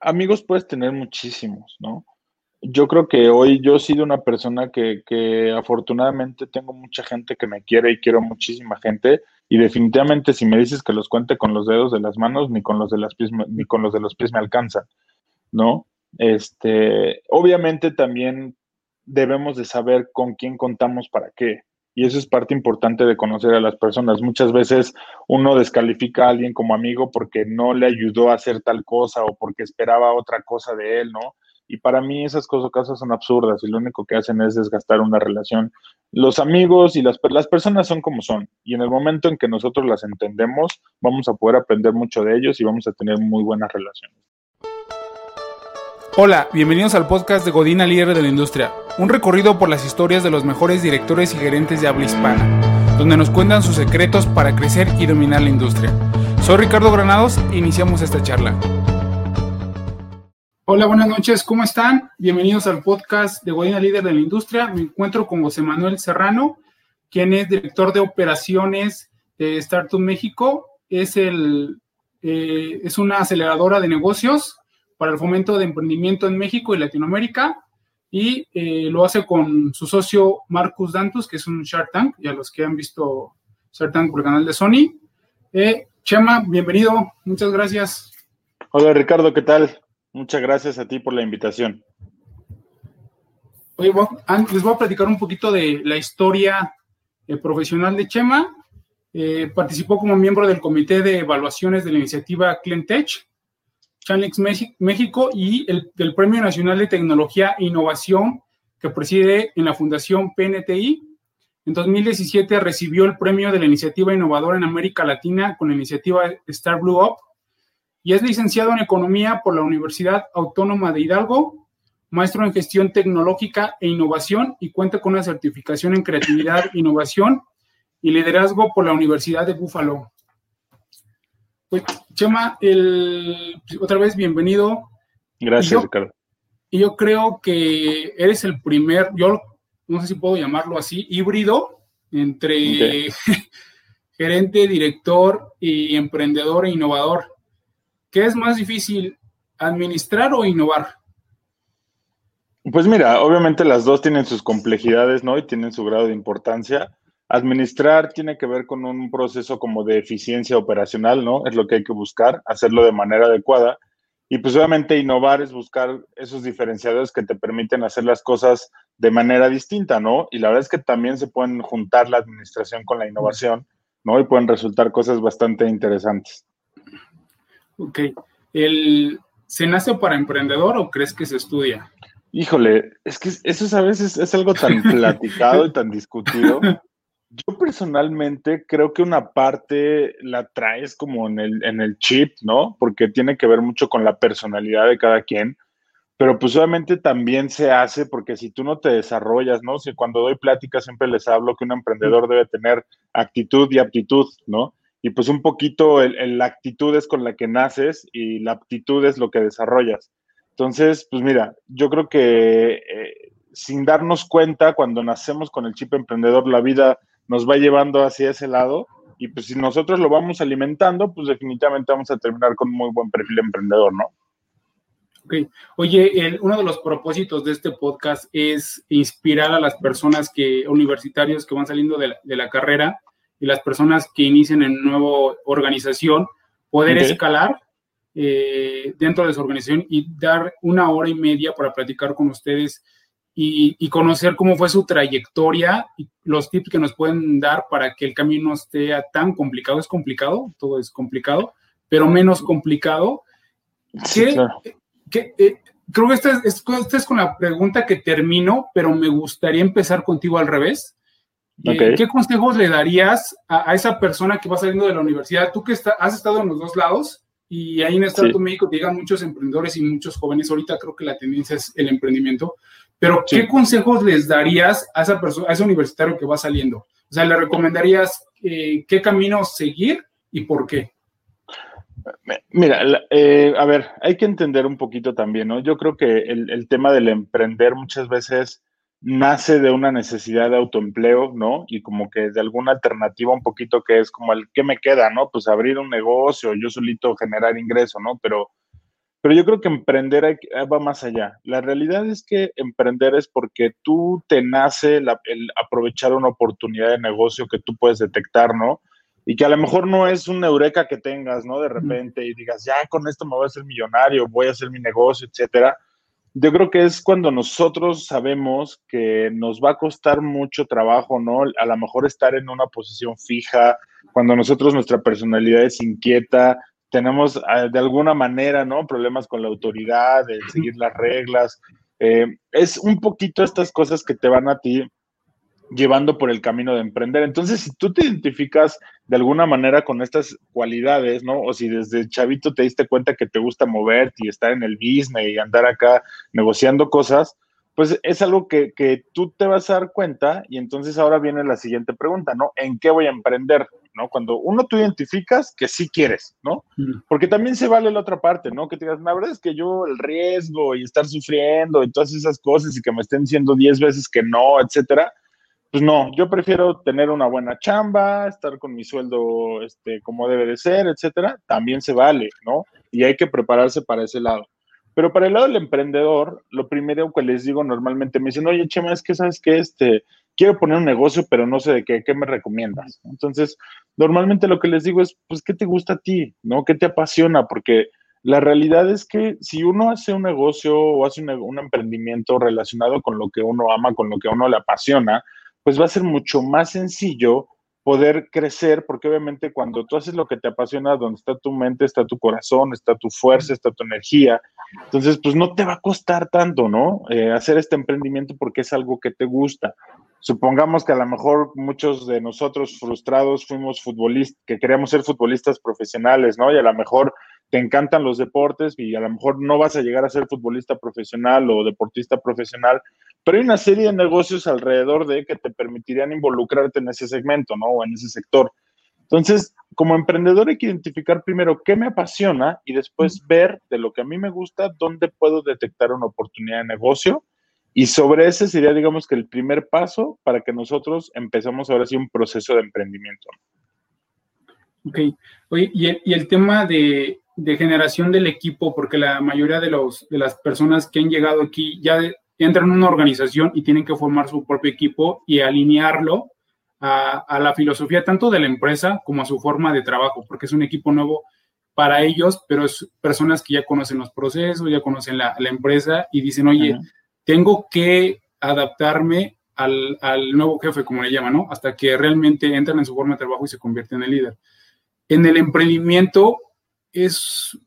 amigos puedes tener muchísimos, ¿no? Yo creo que hoy yo he sido una persona que, que afortunadamente tengo mucha gente que me quiere y quiero muchísima gente y definitivamente si me dices que los cuente con los dedos de las manos ni con los de las pies ni con los de los pies me alcanzan, ¿no? Este, obviamente también debemos de saber con quién contamos para qué. Y eso es parte importante de conocer a las personas. Muchas veces uno descalifica a alguien como amigo porque no le ayudó a hacer tal cosa o porque esperaba otra cosa de él, ¿no? Y para mí esas cosas, son absurdas y lo único que hacen es desgastar una relación. Los amigos y las, las personas son como son y en el momento en que nosotros las entendemos, vamos a poder aprender mucho de ellos y vamos a tener muy buenas relaciones. Hola, bienvenidos al podcast de Godina Líder de la Industria, un recorrido por las historias de los mejores directores y gerentes de habla hispana, donde nos cuentan sus secretos para crecer y dominar la industria. Soy Ricardo Granados e iniciamos esta charla. Hola, buenas noches, ¿cómo están? Bienvenidos al podcast de Godina Líder de la Industria. Me encuentro con José Manuel Serrano, quien es director de operaciones de Startup México. Es, el, eh, es una aceleradora de negocios para el fomento de emprendimiento en México y Latinoamérica y eh, lo hace con su socio Marcus Dantus, que es un Shark Tank, y a los que han visto Shark Tank por el canal de Sony. Eh, Chema, bienvenido, muchas gracias. Hola Ricardo, ¿qué tal? Muchas gracias a ti por la invitación. Oye, les voy a platicar un poquito de la historia eh, profesional de Chema. Eh, participó como miembro del comité de evaluaciones de la iniciativa CleanTech, Chanlex México y el, del Premio Nacional de Tecnología e Innovación que preside en la Fundación PNTI. En 2017 recibió el premio de la iniciativa innovadora en América Latina con la iniciativa Star Blue Up y es licenciado en Economía por la Universidad Autónoma de Hidalgo, maestro en Gestión Tecnológica e Innovación y cuenta con una certificación en Creatividad, Innovación y Liderazgo por la Universidad de Buffalo. Pues, Chema, el, otra vez bienvenido. Gracias, Ricardo. Y yo creo que eres el primer, yo no sé si puedo llamarlo así, híbrido entre gerente, director y emprendedor e innovador. ¿Qué es más difícil, administrar o innovar? Pues mira, obviamente las dos tienen sus complejidades, ¿no? Y tienen su grado de importancia. Administrar tiene que ver con un proceso como de eficiencia operacional, ¿no? Es lo que hay que buscar, hacerlo de manera adecuada. Y pues obviamente innovar es buscar esos diferenciadores que te permiten hacer las cosas de manera distinta, ¿no? Y la verdad es que también se pueden juntar la administración con la innovación, ¿no? Y pueden resultar cosas bastante interesantes. Ok. El, ¿Se nace para emprendedor o crees que se estudia? Híjole, es que eso a veces es algo tan platicado y tan discutido. Yo personalmente creo que una parte la traes como en el, en el chip, ¿no? Porque tiene que ver mucho con la personalidad de cada quien. Pero pues obviamente también se hace porque si tú no te desarrollas, ¿no? Si cuando doy plática siempre les hablo que un emprendedor debe tener actitud y aptitud, ¿no? y pues un poquito el, la actitud es con la que naces y la aptitud es lo que desarrollas. Entonces, pues mira, yo creo que eh, sin darnos cuenta, cuando nacemos con el chip emprendedor, la vida nos va llevando hacia ese lado y pues si nosotros lo vamos alimentando, pues definitivamente vamos a terminar con un muy buen perfil emprendedor, ¿no? Ok. Oye, uno de los propósitos de este podcast es inspirar a las personas que, universitarios que van saliendo de la carrera, y las personas que inician en nueva organización poder escalar eh, dentro de su organización y dar una hora y media para platicar con ustedes y, conocer cómo fue su trayectoria y los tips que nos pueden dar para que el camino no esté tan complicado. Es complicado, todo es complicado, pero menos complicado. Sí, eh, creo que esta es, esta es con la pregunta que termino, pero me gustaría empezar contigo al revés. Eh, ¿Qué consejos le darías a, esa persona que va saliendo de la universidad? Tú que has estado en los dos lados y ahí en Estado México te llegan muchos emprendedores y muchos jóvenes. Ahorita creo que la tendencia es el emprendimiento. Pero, ¿qué consejos les darías a esa persona, a ese universitario que va saliendo? O sea, ¿le recomendarías eh, qué camino seguir y por qué? Mira, eh, a ver, hay que entender un poquito también, ¿no? Yo creo que el, el tema del emprender muchas veces nace de una necesidad de autoempleo, ¿no? Y como que de alguna alternativa un poquito que es como el, ¿qué me queda, no? Pues abrir un negocio, yo solito generar ingreso, ¿no? Pero, Pero yo creo que emprender va más allá. La realidad es que emprender es porque tú te nace el aprovechar una oportunidad de negocio que tú puedes detectar, ¿no? Y que a lo mejor no es un eureka que tengas, ¿no? De repente y digas, ya con esto me voy a hacer millonario, voy a hacer mi negocio, etcétera. Yo creo que es cuando nosotros sabemos que nos va a costar mucho trabajo, ¿no? A lo mejor estar en una posición fija, cuando nosotros nuestra personalidad es inquieta, tenemos ah, de alguna manera, ¿no? Problemas con la autoridad, de seguir las reglas. Eh, es un poquito estas cosas que te van a ti llevando por el camino de emprender. Entonces, si tú te identificas de alguna manera con estas cualidades, ¿no? O si desde chavito te diste cuenta que te gusta moverte y estar en el business y andar acá negociando cosas, pues es algo que, que, tú te vas a dar cuenta y entonces ahora viene la siguiente pregunta, ¿no? ¿En qué voy a emprender? ¿No? Cuando uno tú identificas que sí quieres, ¿no? Porque también se vale la otra parte, ¿no? Que te digas, la verdad es que yo el riesgo y estar sufriendo y todas esas cosas y que me estén diciendo 10 veces que no, etcétera, pues no, yo prefiero tener una buena chamba, estar con mi sueldo este, como debe de ser, etcétera, también se vale, ¿no? Y hay que prepararse para ese lado. Pero para el lado del emprendedor, lo primero que les digo normalmente me dicen, oye, Chema, es que sabes que este, quiero poner un negocio, pero no sé de qué, ¿qué me recomiendas? Entonces, normalmente lo que les digo es, pues, ¿qué te gusta a ti? ¿No? ¿Qué te apasiona? Porque la realidad es que si uno hace un negocio o hace un, emprendimiento relacionado con lo que uno ama, con lo que uno le apasiona, pues va a ser mucho más sencillo poder crecer, porque obviamente cuando tú haces lo que te apasiona, donde está tu mente, está tu corazón, está tu fuerza, está tu energía, entonces pues no te va a costar tanto, ¿no? Eh, hacer este emprendimiento porque es algo que te gusta. Supongamos que a lo mejor muchos de nosotros frustrados fuimos futbolistas, que queríamos ser futbolistas profesionales, ¿no? Y a lo mejor te encantan los deportes y a lo mejor no vas a llegar a ser futbolista profesional o deportista profesional, pero hay una serie de negocios alrededor de que te permitirían involucrarte en ese segmento, ¿no? O en ese sector. Entonces, como emprendedor hay que identificar primero qué me apasiona y después ver de lo que a mí me gusta, dónde puedo detectar una oportunidad de negocio. Y sobre ese sería, digamos que el primer paso para que nosotros empezamos ahora sí un proceso de emprendimiento. Ok. Oye, y el, y el tema de, de, generación del equipo, porque la mayoría de, los, de las personas que han llegado aquí ya entran en una organización y tienen que formar su propio equipo y alinearlo a, la filosofía tanto de la empresa como a su forma de trabajo, porque es un equipo nuevo para ellos, pero es personas que ya conocen los procesos, ya conocen la, empresa y dicen, oye, tengo que adaptarme al, al, nuevo jefe, como le llaman, ¿no? Hasta que realmente entran en su forma de trabajo y se convierten en líder. En el emprendimiento es,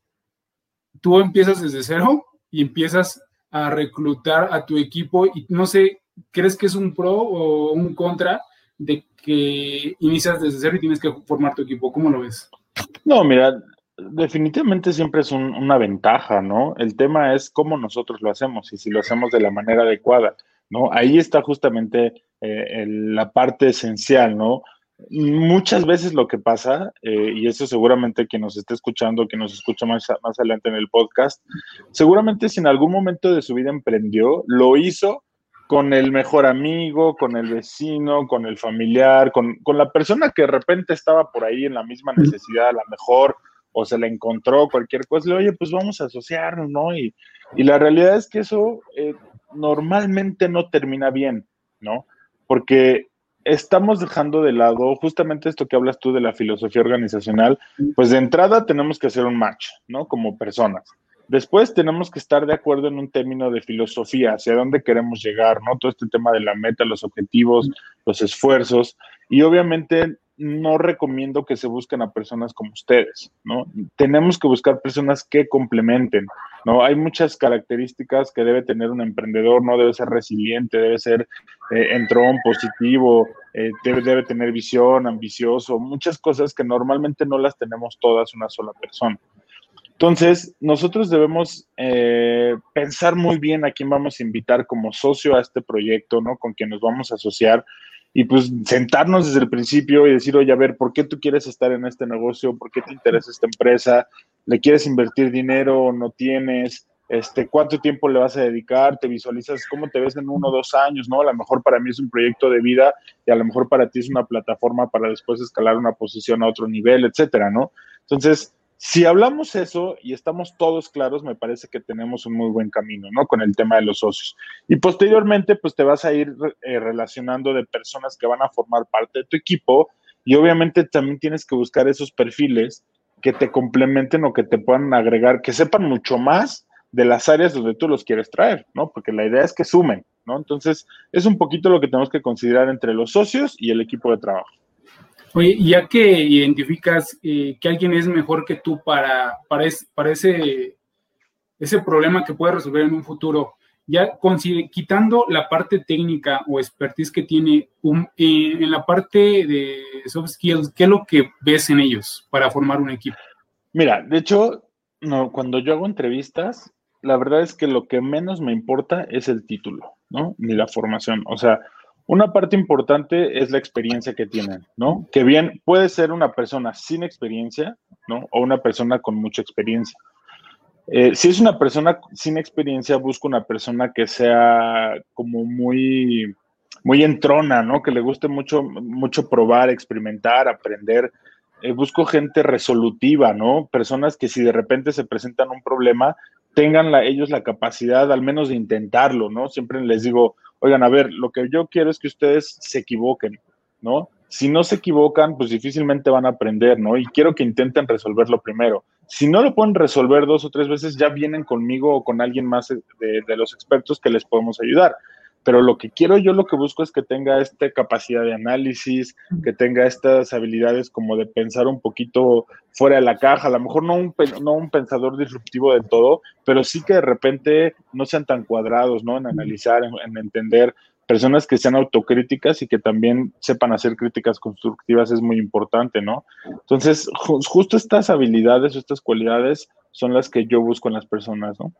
tú empiezas desde cero y empiezas a reclutar a tu equipo y no sé, ¿crees que es un pro o un contra de que inicias desde cero y tienes que formar tu equipo? ¿Cómo lo ves? No, mira, definitivamente siempre es una ventaja, ¿no? El tema es cómo nosotros lo hacemos y si lo hacemos de la manera adecuada, ¿no? Ahí está justamente eh, la parte esencial, ¿no? muchas veces lo que pasa, eh, y eso seguramente que nos esté escuchando, que nos escucha más, más adelante en el podcast, seguramente si en algún momento de su vida emprendió, lo hizo con el mejor amigo, con el vecino, con el familiar, con, con la persona que de repente estaba por ahí en la misma necesidad, a la mejor, o se la encontró, cualquier cosa, le oye, pues vamos a asociarnos, ¿no? Y, y la realidad es que eso eh, normalmente no termina bien, ¿no? Porque estamos dejando de lado justamente esto que hablas tú de la filosofía organizacional, pues de entrada tenemos que hacer un match, ¿no? Como personas. Después tenemos que estar de acuerdo en un término de filosofía, hacia dónde queremos llegar, ¿no? Todo este tema de la meta, los objetivos, los esfuerzos. Y obviamente no recomiendo que se busquen a personas como ustedes, ¿no? Tenemos que buscar personas que complementen, ¿no? Hay muchas características que debe tener un emprendedor, ¿no? Debe ser resiliente, debe ser eh, entrón, positivo, eh, debe, debe tener visión, ambicioso, muchas cosas que normalmente no las tenemos todas una sola persona. Entonces, nosotros debemos eh, pensar muy bien a quién vamos a invitar como socio a este proyecto, ¿no? Con quien nos vamos a asociar y pues sentarnos desde el principio y decir, oye, a ver, ¿por qué tú quieres estar en este negocio? ¿Por qué te interesa esta empresa? ¿Le quieres invertir dinero o no tienes? Este, ¿Cuánto tiempo le vas a dedicar? ¿Te visualizas cómo te ves en uno o dos años? ¿no? A lo mejor para mí es un proyecto de vida y a lo mejor para ti es una plataforma para después escalar una posición a otro nivel, etcétera, ¿no? Entonces, Si hablamos eso y estamos todos claros, me parece que tenemos un muy buen camino, ¿no? Con el tema de los socios. Y posteriormente, pues te vas a ir eh, relacionando de personas que van a formar parte de tu equipo y obviamente también tienes que buscar esos perfiles que te complementen o que te puedan agregar, que sepan mucho más de las áreas donde tú los quieres traer, ¿no? Porque la idea es que sumen, ¿no? Entonces, es un poquito lo que tenemos que considerar entre los socios y el equipo de trabajo. Oye, ya que identificas eh, que alguien es mejor que tú para, para, ese, ese problema que puede resolver en un futuro, ya quitando la parte técnica o expertise que tiene un, eh, en la parte de soft skills, ¿qué es lo que ves en ellos para formar un equipo? Mira, de hecho, no, cuando yo hago entrevistas, la verdad es que lo que menos me importa es el título, ¿no? Ni la formación. O sea, una parte importante es la experiencia que tienen, ¿no? Que bien puede ser una persona sin experiencia, ¿no? O una persona con mucha experiencia. Eh, si es una persona sin experiencia, busco una persona que sea como muy, muy entrona, ¿no? Que le guste mucho, mucho probar, experimentar, aprender. Eh, busco gente resolutiva, ¿no? Personas que si de repente se presentan un problema, tengan la, ellos la capacidad al menos de intentarlo, ¿no? Siempre les digo, oigan, a ver, lo que yo quiero es que ustedes se equivoquen, ¿no? Si no se equivocan, pues difícilmente van a aprender, ¿no? Y quiero que intenten resolverlo primero. Si no lo pueden resolver dos o tres veces, ya vienen conmigo o con alguien más de, los expertos que les podemos ayudar pero lo que quiero yo, lo que busco es que tenga esta capacidad de análisis, que tenga estas habilidades como de pensar un poquito fuera de la caja, a lo mejor no un, no un pensador disruptivo de todo, pero sí que de repente no sean tan cuadrados, ¿no? En analizar, en, entender, personas que sean autocríticas y que también sepan hacer críticas constructivas es muy importante, ¿no? Entonces, justo estas habilidades o estas cualidades son las que yo busco en las personas, ¿no?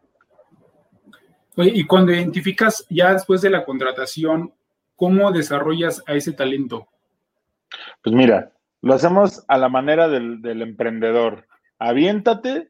Y cuando identificas ya después de la contratación, ¿cómo desarrollas a ese talento? Pues mira, lo hacemos a la manera del, emprendedor. Aviéntate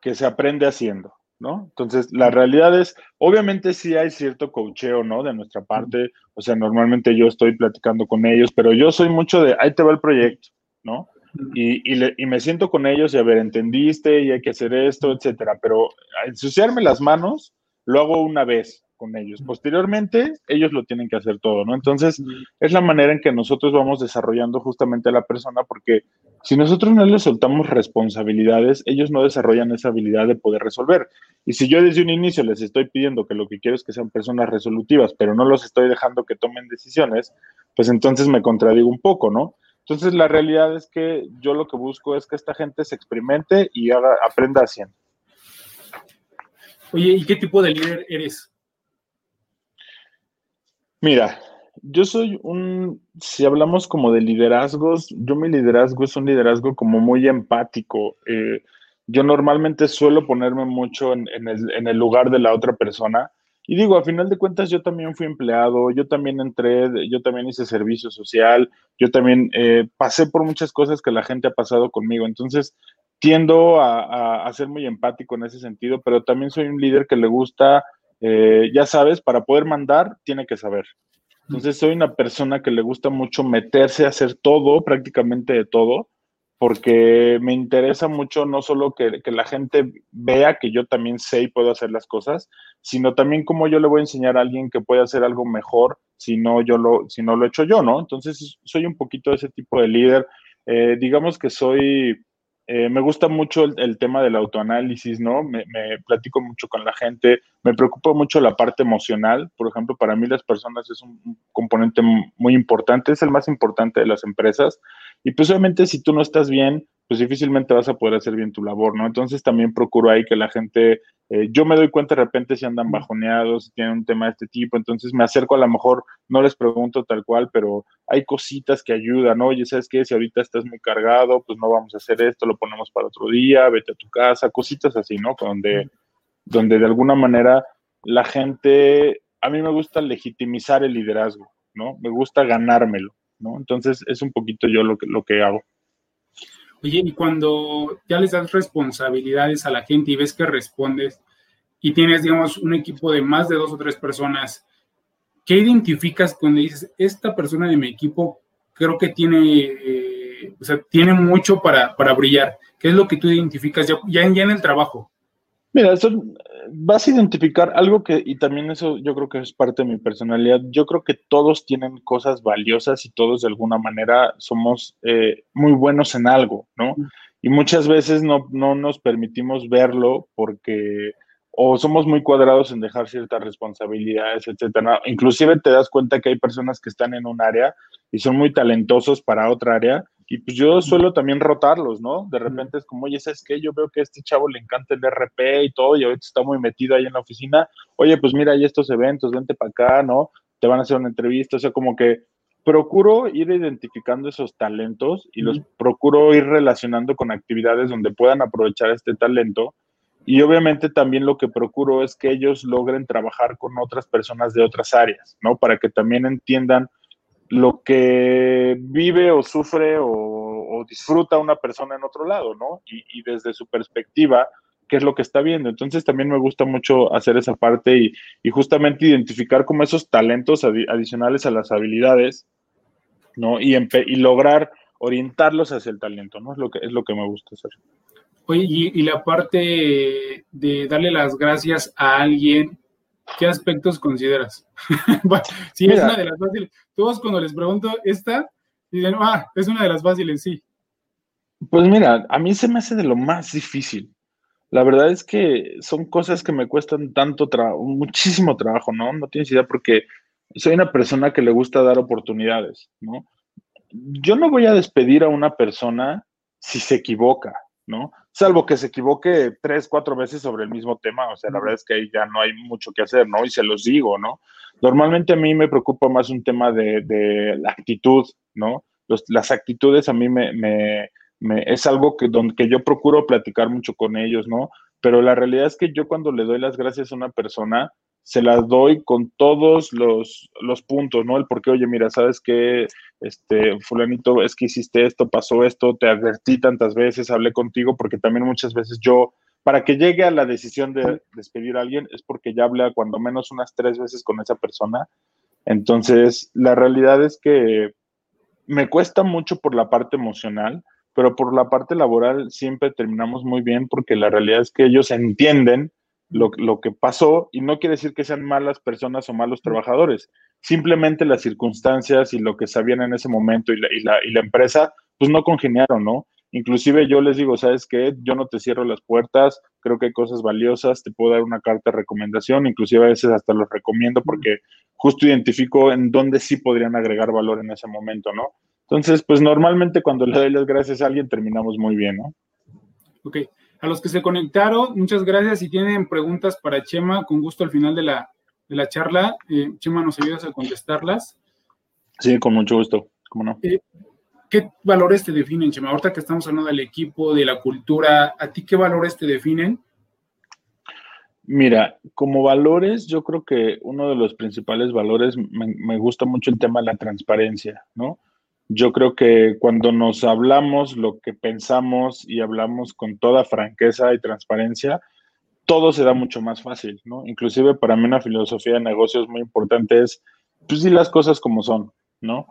que se aprende haciendo, ¿no? Entonces, la realidad es, obviamente sí hay cierto cocheo, ¿no? De nuestra parte, o sea, normalmente yo estoy platicando con ellos, pero yo soy mucho de, ahí te va el proyecto, ¿no? Y, y, me siento con ellos y a ver, entendiste y hay que hacer esto, etcétera, pero ensuciarme las manos, lo hago una vez con ellos. Posteriormente, ellos lo tienen que hacer todo, ¿no? Entonces, es la manera en que nosotros vamos desarrollando justamente a la persona, porque si nosotros no les soltamos responsabilidades, ellos no desarrollan esa habilidad de poder resolver. Y si yo desde un inicio les estoy pidiendo que lo que quiero es que sean personas resolutivas, pero no los estoy dejando que tomen decisiones, pues entonces me contradigo un poco, ¿no? Entonces, la realidad es que yo lo que busco es que esta gente se experimente y haga, aprenda haciendo. Oye, ¿y qué tipo de líder eres? Mira, yo soy un, si hablamos como de liderazgos, yo mi liderazgo es un liderazgo como muy empático. Eh, yo normalmente suelo ponerme mucho en, el, lugar de la otra persona. Y digo, a final de cuentas, yo también fui empleado, yo también entré, yo también hice servicio social, yo también eh, pasé por muchas cosas que la gente ha pasado conmigo. Entonces, tiendo a, ser muy empático en ese sentido, pero también soy un líder que le gusta, eh, ya sabes, para poder mandar, tiene que saber. Entonces soy una persona que le gusta mucho meterse a hacer todo, prácticamente de todo, porque me interesa mucho no solo que, la gente vea que yo también sé y puedo hacer las cosas, sino también cómo yo le voy a enseñar a alguien que puede hacer algo mejor si no, yo lo, si no lo he hecho yo, ¿no? Entonces soy un poquito ese tipo de líder. Eh, digamos que soy eh, me gusta mucho el, tema del autoanálisis, ¿no? Me, platico mucho con la gente, me preocupa mucho la parte emocional. Por ejemplo, para mí las personas es un, componente muy importante, es el más importante de las empresas. Y pues obviamente si tú no estás bien, pues difícilmente vas a poder hacer bien tu labor, ¿no? Entonces también procuro ahí que la gente, eh, yo me doy cuenta de repente si andan bajoneados, si tienen un tema de este tipo, entonces me acerco a lo mejor, no les pregunto tal cual, pero hay cositas que ayudan, ¿no? Oye, ¿sabes qué? Si ahorita estás muy cargado, pues no vamos a hacer esto, lo ponemos para otro día, vete a tu casa, cositas así, ¿no? Donde, donde de alguna manera la gente, a mí me gusta legitimizar el liderazgo, ¿no? Me gusta ganármelo, ¿no? Entonces es un poquito yo lo que, lo que hago. Y cuando ya les das responsabilidades a la gente y ves que respondes y tienes, digamos, un equipo de más de dos o tres personas, ¿qué identificas cuando dices, esta persona de mi equipo creo que tiene eh, o sea, tiene mucho para, para brillar. ¿Qué es lo que tú identificas ya, ya, en el trabajo? Mira, eso vas a identificar algo que, y también eso yo creo que es parte de mi personalidad, yo creo que todos tienen cosas valiosas y todos de alguna manera somos eh, muy buenos en algo, ¿no? Y muchas veces no, no nos permitimos verlo porque o somos muy cuadrados en dejar ciertas responsabilidades, etcétera. Inclusive te das cuenta que hay personas que están en un área y son muy talentosos para otra área y pues yo suelo también rotarlos, ¿no? De repente es como, oye, ¿sabes qué? Yo veo que a este chavo le encanta el RP y todo y ahorita está muy metido ahí en la oficina. Oye, pues mira, hay estos eventos, vente para acá, ¿no? Te van a hacer una entrevista, o sea, como que procuro ir identificando esos talentos y los procuro ir relacionando con actividades donde puedan aprovechar este talento y obviamente también lo que procuro es que ellos logren trabajar con otras personas de otras áreas, ¿no? Para que también entiendan lo que vive o sufre o, disfruta una persona en otro lado, ¿no? Y, desde su perspectiva, qué es lo que está viendo. Entonces también me gusta mucho hacer esa parte y, justamente identificar como esos talentos adicionales a las habilidades, ¿no? Y, lograr orientarlos hacia el talento, ¿no? Es lo que, es lo que me gusta hacer. Oye, y, la parte de darle las gracias a alguien, ¿qué aspectos consideras? sí, es una de las fáciles. Todos cuando les pregunto esta, dicen, ah, es una de las fáciles, sí. Pues mira, a mí se me hace de lo más difícil. La verdad es que son cosas que me cuestan tanto trabajo, muchísimo trabajo, ¿no? No tienes idea porque soy una persona que le gusta dar oportunidades, ¿no? Yo no voy a despedir a una persona si se equivoca, ¿no? Salvo que se equivoque tres, cuatro veces sobre el mismo tema, o sea, la verdad es que ahí ya no hay mucho que hacer, ¿no? Y se los digo, ¿no? Normalmente a mí me preocupa más un tema de, la actitud, ¿no? las actitudes a mí me, me, es algo que, donde, que yo procuro platicar mucho con ellos, ¿no? Pero la realidad es que yo cuando le doy las gracias a una persona, se las doy con todos los, los puntos, ¿no? El por qué, oye, mira, ¿sabes qué? Este, fulanito, es que hiciste esto, pasó esto, te advertí tantas veces, hablé contigo, porque también muchas veces yo, para que llegue a la decisión de despedir a alguien, es porque ya hablé cuando menos unas tres veces con esa persona. Entonces, la realidad es que me cuesta mucho por la parte emocional, pero por la parte laboral siempre terminamos muy bien porque la realidad es que ellos entienden lo, que pasó y no quiere decir que sean malas personas o malos trabajadores, simplemente las circunstancias y lo que sabían en ese momento y la, y la, y la empresa, pues no congeniaron, ¿no? Inclusive yo les digo, ¿sabes qué? Yo no te cierro las puertas, creo que hay cosas valiosas, te puedo dar una carta de recomendación, inclusive a veces hasta los recomiendo porque justo identifico en dónde sí podrían agregar valor en ese momento, ¿no? Entonces, pues normalmente cuando le doy las gracias a alguien terminamos muy bien, ¿no? Ok. A los que se conectaron, muchas gracias. Si tienen preguntas para Chema, con gusto al final de la, de la charla, eh, Chema, nos ayudas a contestarlas. Sí, con mucho gusto. ¿Cómo no? Eh, ¿Qué valores te definen, Chema? Ahorita que estamos hablando del equipo, de la cultura, ¿a ti qué valores te definen? Mira, como valores, yo creo que uno de los principales valores, me, me gusta mucho el tema de la transparencia, ¿no? Yo creo que cuando nos hablamos lo que pensamos y hablamos con toda franqueza y transparencia, todo se da mucho más fácil, ¿no? Inclusive para mí una filosofía de negocios muy importante es, pues sí, las cosas como son, ¿no?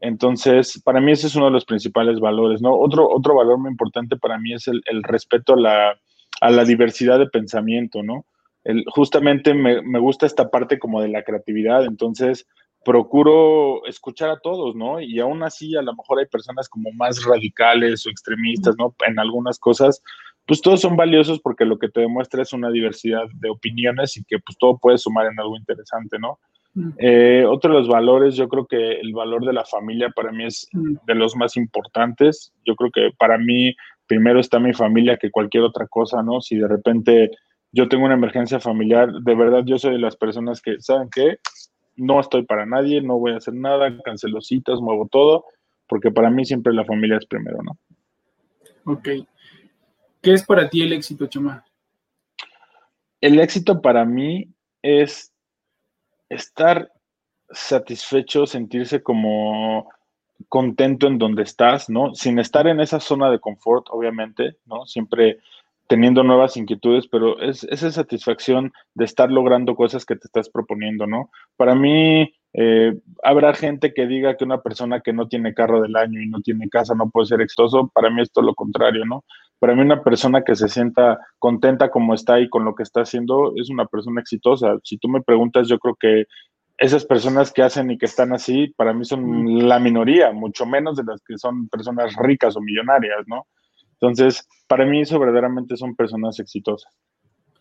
Entonces, para mí ese es uno de los principales valores, ¿no? Otro, otro valor muy importante para mí es el, respeto a la, a la, diversidad de pensamiento, ¿no? El, justamente me, me, gusta esta parte como de la creatividad, entonces procuro escuchar a todos, ¿no? Y aún así, a lo mejor hay personas como más radicales o extremistas, ¿no? En algunas cosas, pues todos son valiosos porque lo que te demuestra es una diversidad de opiniones y que pues todo puede sumar en algo interesante, ¿no? Eh, otro de los valores, yo creo que el valor de la familia para mí es de los más importantes. Yo creo que para mí primero está mi familia que cualquier otra cosa, ¿no? Si de repente yo tengo una emergencia familiar, de verdad yo soy de las personas que, ¿saben qué? No estoy para nadie, no voy a hacer nada, cancelo citas, muevo todo, porque para mí siempre la familia es primero, ¿no? Ok. ¿Qué es para ti el éxito, Chema? El éxito para mí es estar satisfecho, sentirse como contento en donde estás, ¿no? Sin estar en esa zona de confort, obviamente, ¿no? Siempre teniendo nuevas inquietudes, pero es esa satisfacción de estar logrando cosas que te estás proponiendo, ¿no? Para mí, Eh, habrá gente que diga que una persona que no tiene carro del año y no tiene casa no puede ser exitoso. Para mí esto es lo contrario, ¿no? Para mí una persona que se sienta contenta como está y con lo que está haciendo es una persona exitosa. Si tú me preguntas, yo creo que esas personas que hacen y que están así, para mí son la minoría, mucho menos de las que son personas ricas o millonarias, ¿no? Entonces, para mí eso verdaderamente son personas exitosas.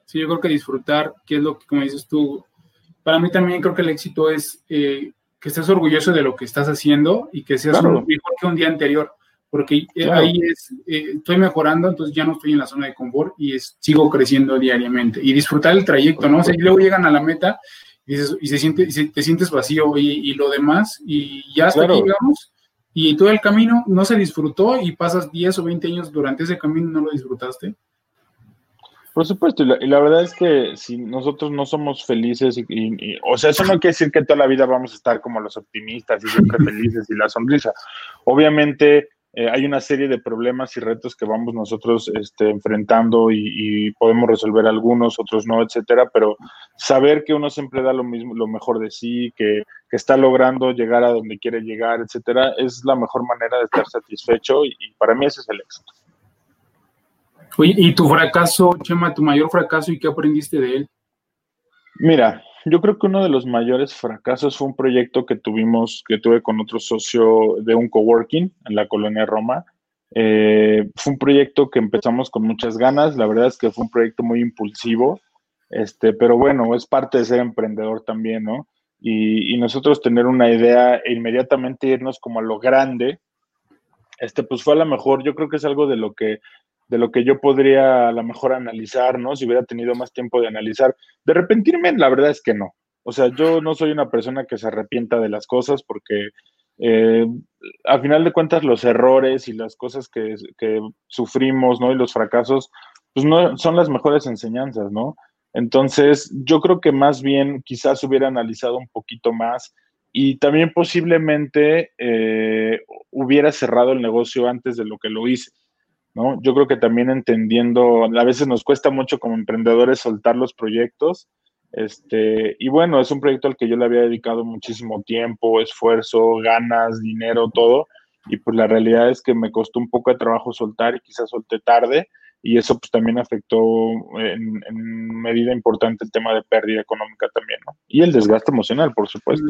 Sí, yo creo que disfrutar, que es lo que, como dices tú, para mí también creo que el éxito es eh, que estés orgulloso de lo que estás haciendo y que seas mejor que un día anterior, porque eh, ahí es, eh, estoy mejorando, entonces ya no estoy en la zona de confort y es, sigo creciendo diariamente y disfrutar el trayecto, ¿no? O sea, y luego llegan a la meta y, y se siente, y te sientes vacío y, lo demás y ya hasta aquí llegamos y todo el camino no se disfrutó y pasas 10 o 20 años durante ese camino y no lo disfrutaste. Por supuesto, y la, verdad es que si nosotros no somos felices, y, o sea, eso no quiere decir que toda la vida vamos a estar como los optimistas y siempre felices y la sonrisa. Obviamente eh, hay una serie de problemas y retos que vamos nosotros este, enfrentando y, podemos resolver algunos, otros no, etcétera, pero saber que uno siempre da lo mismo, lo mejor de sí, que, que está logrando llegar a donde quiere llegar, etcétera, es la mejor manera de estar satisfecho y para mí ese es el éxito. Oye, ¿y tu fracaso, Chema, tu mayor fracaso y qué aprendiste de él? Mira, yo creo que uno de los mayores fracasos fue un proyecto que tuvimos, que tuve con otro socio de un coworking en la colonia Roma. Eh, fue un proyecto que empezamos con muchas ganas, la verdad es que fue un proyecto muy impulsivo, este, pero bueno, es parte de ser emprendedor también, ¿no? Y, y nosotros tener una idea e inmediatamente irnos como a lo grande, este, pues fue a lo mejor, yo creo que es algo de lo que de lo que yo podría a lo mejor analizar, ¿no? Si hubiera tenido más tiempo de analizar. De arrepentirme, la verdad es que no. O sea, yo no soy una persona que se arrepienta de las cosas porque eh, al final de cuentas los errores y las cosas que, que, sufrimos, ¿no? Y los fracasos, pues no son las mejores enseñanzas, ¿no? Entonces, yo creo que más bien quizás hubiera analizado un poquito más y también posiblemente eh, hubiera cerrado el negocio antes de lo que lo hice. ¿No? Yo creo que también entendiendo, a veces nos cuesta mucho como emprendedores soltar los proyectos, este, y bueno, es un proyecto al que yo le había dedicado muchísimo tiempo, esfuerzo, ganas, dinero, todo, y pues la realidad es que me costó un poco de trabajo soltar y quizás solté tarde, y eso pues también afectó en, medida importante el tema de pérdida económica también, ¿no? Y el desgaste emocional, por supuesto.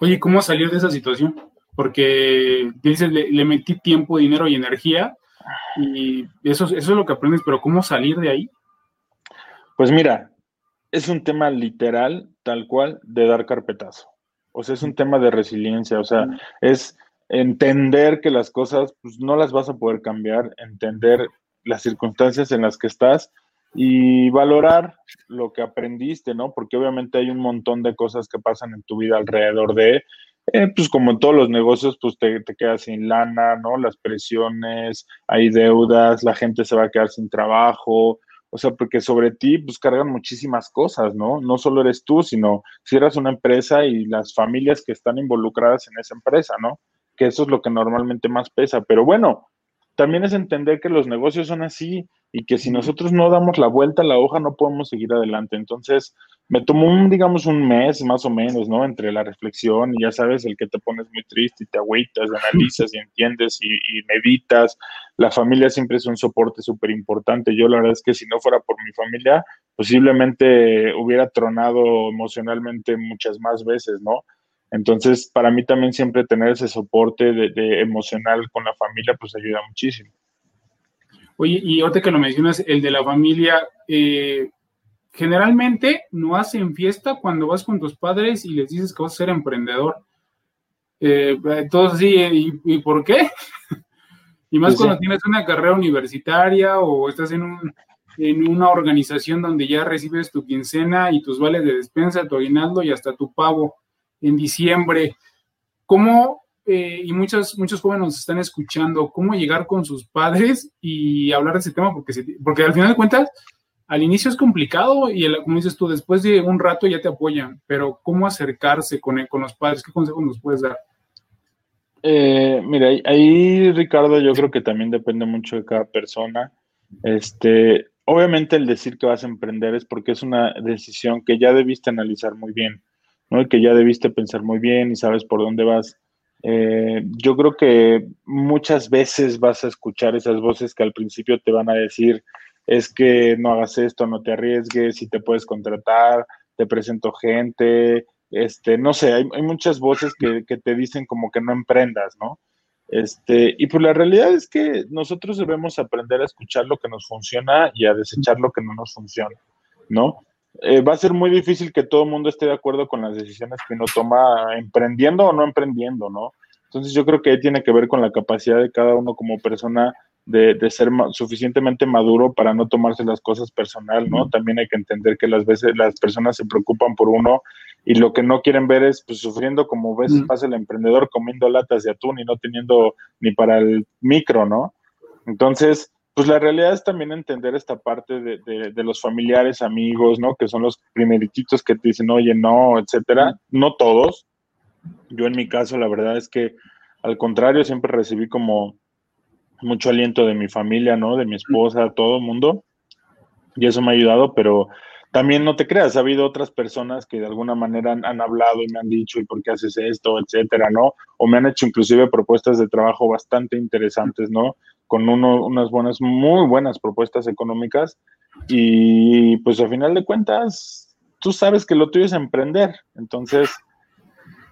Oye, ¿cómo salir de esa situación? Porque dices, le metí tiempo, dinero y energía, y eso, eso es lo que aprendes, pero ¿cómo salir de ahí? Pues mira, es un tema literal, tal cual, de dar carpetazo. O sea, es un tema de resiliencia, o sea, es entender que las cosas pues, no las vas a poder cambiar, entender las circunstancias en las que estás y valorar lo que aprendiste, ¿no? Porque obviamente hay un montón de cosas que pasan en tu vida alrededor de, eh, pues como en todos los negocios, pues te, te, quedas sin lana, ¿no? Las presiones, hay deudas, la gente se va a quedar sin trabajo, o sea, porque sobre ti pues cargan muchísimas cosas, ¿no? No solo eres tú, sino si eres una empresa y las familias que están involucradas en esa empresa, ¿no? Que eso es lo que normalmente más pesa, pero bueno, también es entender que los negocios son así y que si nosotros no damos la vuelta a la hoja no podemos seguir adelante. Entonces, me tomó un, digamos, un mes más o menos, ¿no? Entre la reflexión y ya sabes, el que te pones muy triste y te agüitas, analizas y entiendes y, meditas. La familia siempre es un soporte súper importante. Yo la verdad es que si no fuera por mi familia, posiblemente hubiera tronado emocionalmente muchas más veces, ¿no? Entonces, para mí también siempre tener ese soporte de, emocional con la familia, pues ayuda muchísimo. Oye, y ahorita que lo mencionas, el de la familia, eh, generalmente no hacen fiesta cuando vas con tus padres y les dices que vas a ser emprendedor. Eh, todos así, ¿y, por qué? y más pues cuando tienes una carrera universitaria o estás en, un, en una organización donde ya recibes tu quincena y tus vales de despensa, tu aguinaldo y hasta tu pavo en diciembre. ¿Cómo, eh, y muchos, muchos jóvenes nos están escuchando, cómo llegar con sus padres y hablar de ese tema? Porque, porque al final de cuentas, al inicio es complicado y como dices tú, después de un rato ya te apoyan, pero ¿cómo acercarse con, con los padres? ¿Qué consejos nos puedes dar? Eh, mira, ahí Ricardo, yo creo que también depende mucho de cada persona. Este, obviamente el decir que vas a emprender es porque es una decisión que ya debiste analizar muy bien. ¿no? Y que ya debiste pensar muy bien y sabes por dónde vas. Eh, yo creo que muchas veces vas a escuchar esas voces que al principio te van a decir, es que no hagas esto, no te arriesgues, si te puedes contratar, te presento gente, este, no sé, hay, muchas voces que, que, te dicen como que no emprendas, ¿no? Este, y pues la realidad es que nosotros debemos aprender a escuchar lo que nos funciona y a desechar lo que no nos funciona, ¿no? Eh, va a ser muy difícil que todo el mundo esté de acuerdo con las decisiones que uno toma emprendiendo o no emprendiendo, ¿no? Entonces yo creo que ahí tiene que ver con la capacidad de cada uno como persona de, de, ser suficientemente maduro para no tomarse las cosas personal, ¿no? También hay que entender que las veces las personas se preocupan por uno y lo que no quieren ver es pues, sufriendo como veces pasa el emprendedor comiendo latas de atún y no teniendo ni para el micro, ¿no? Entonces, pues la realidad es también entender esta parte de, de, los familiares, amigos, ¿no? Que son los primeritos que te dicen, oye, no, etcétera. No todos. Yo en mi caso, la verdad es que al contrario, siempre recibí como mucho aliento de mi familia, ¿no? De mi esposa, todo el mundo. Y eso me ha ayudado, pero también no te creas, ha habido otras personas que de alguna manera han, hablado y me han dicho, ¿y por qué haces esto? etcétera, ¿no? O me han hecho inclusive propuestas de trabajo bastante interesantes, ¿no? Con uno, unas buenas, muy buenas propuestas económicas. Y pues a final de cuentas, tú sabes que lo tuyo es emprender. Entonces,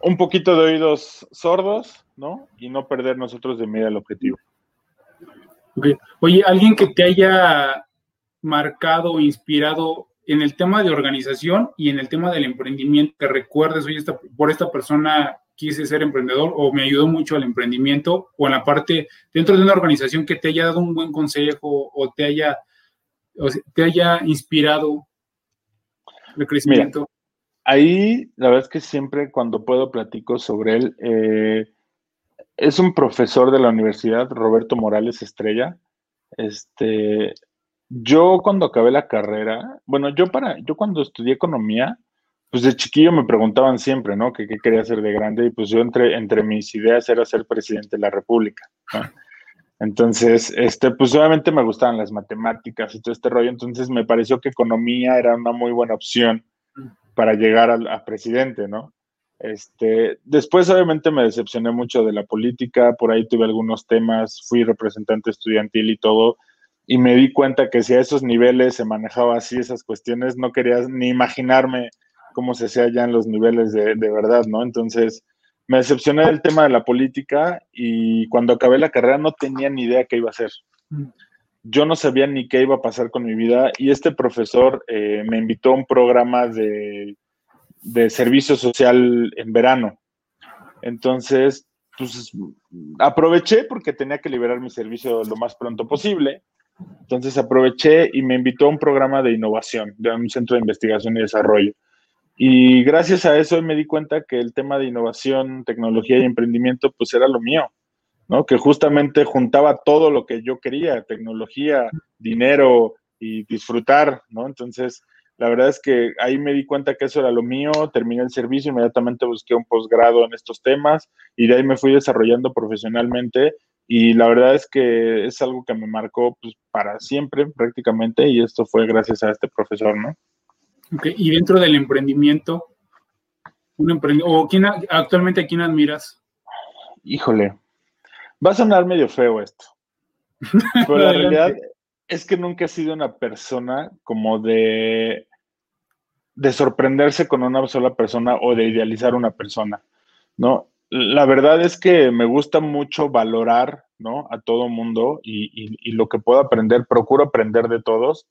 un poquito de oídos sordos, ¿no? Y no perder nosotros de mira el objetivo. Oye, alguien que te haya marcado inspirado en el tema de organización y en el tema del emprendimiento, que recuerdes, oye, esta, por esta persona quise ser emprendedor o me ayudó mucho al emprendimiento o en la parte dentro de una organización que te haya dado un buen consejo o te haya, te haya inspirado el crecimiento. ahí la verdad es que siempre cuando puedo platico sobre él. Eh, es un profesor de la universidad, Roberto Morales Estrella. Este, yo cuando acabé la carrera, bueno, yo para, yo cuando estudié economía, pues de chiquillo me preguntaban siempre, ¿no? Qué quería hacer de grande y pues yo entre, entre mis ideas era ser presidente de la República, Entonces, este, pues obviamente me gustaban las matemáticas y todo este rollo, entonces me pareció que economía era una muy buena opción para llegar a presidente, ¿no? Este, después obviamente me decepcioné mucho de la política, por ahí tuve algunos temas, fui representante estudiantil y todo, y me di cuenta que si a esos niveles se manejaba así esas cuestiones, no quería ni imaginarme cómo se en los niveles de, de verdad, ¿no? Entonces, me decepcioné del tema de la política y cuando acabé la carrera no tenía ni idea qué iba a hacer. Mm. Yo no sabía ni qué iba a pasar con mi vida y este profesor eh, me invitó a un programa de de servicio social en verano. Entonces, pues aproveché porque tenía que liberar mi servicio lo más pronto posible. Entonces aproveché y me invitó a un programa de innovación, de un centro de investigación y desarrollo. Y gracias a eso me di cuenta que el tema de innovación, tecnología y emprendimiento, pues era lo mío, ¿no? Que justamente juntaba todo lo que yo quería, tecnología, dinero y disfrutar, ¿no? Entonces, la verdad es que ahí me di cuenta que eso era lo mío, terminé el servicio, inmediatamente busqué un posgrado en estos temas y de ahí me fui desarrollando profesionalmente y la verdad es que es algo que me marcó pues, para siempre prácticamente y esto fue gracias a este profesor, ¿no? Okay. Y dentro del emprendimiento, un o quién, actualmente a quién admiras? Híjole, va a sonar medio feo esto, pero la realidad es que nunca he sido una persona como de de sorprenderse con una sola persona o de idealizar una persona, ¿no? La verdad es que me gusta mucho valorar, ¿no? A todo mundo y, lo que puedo aprender, procuro aprender de todos.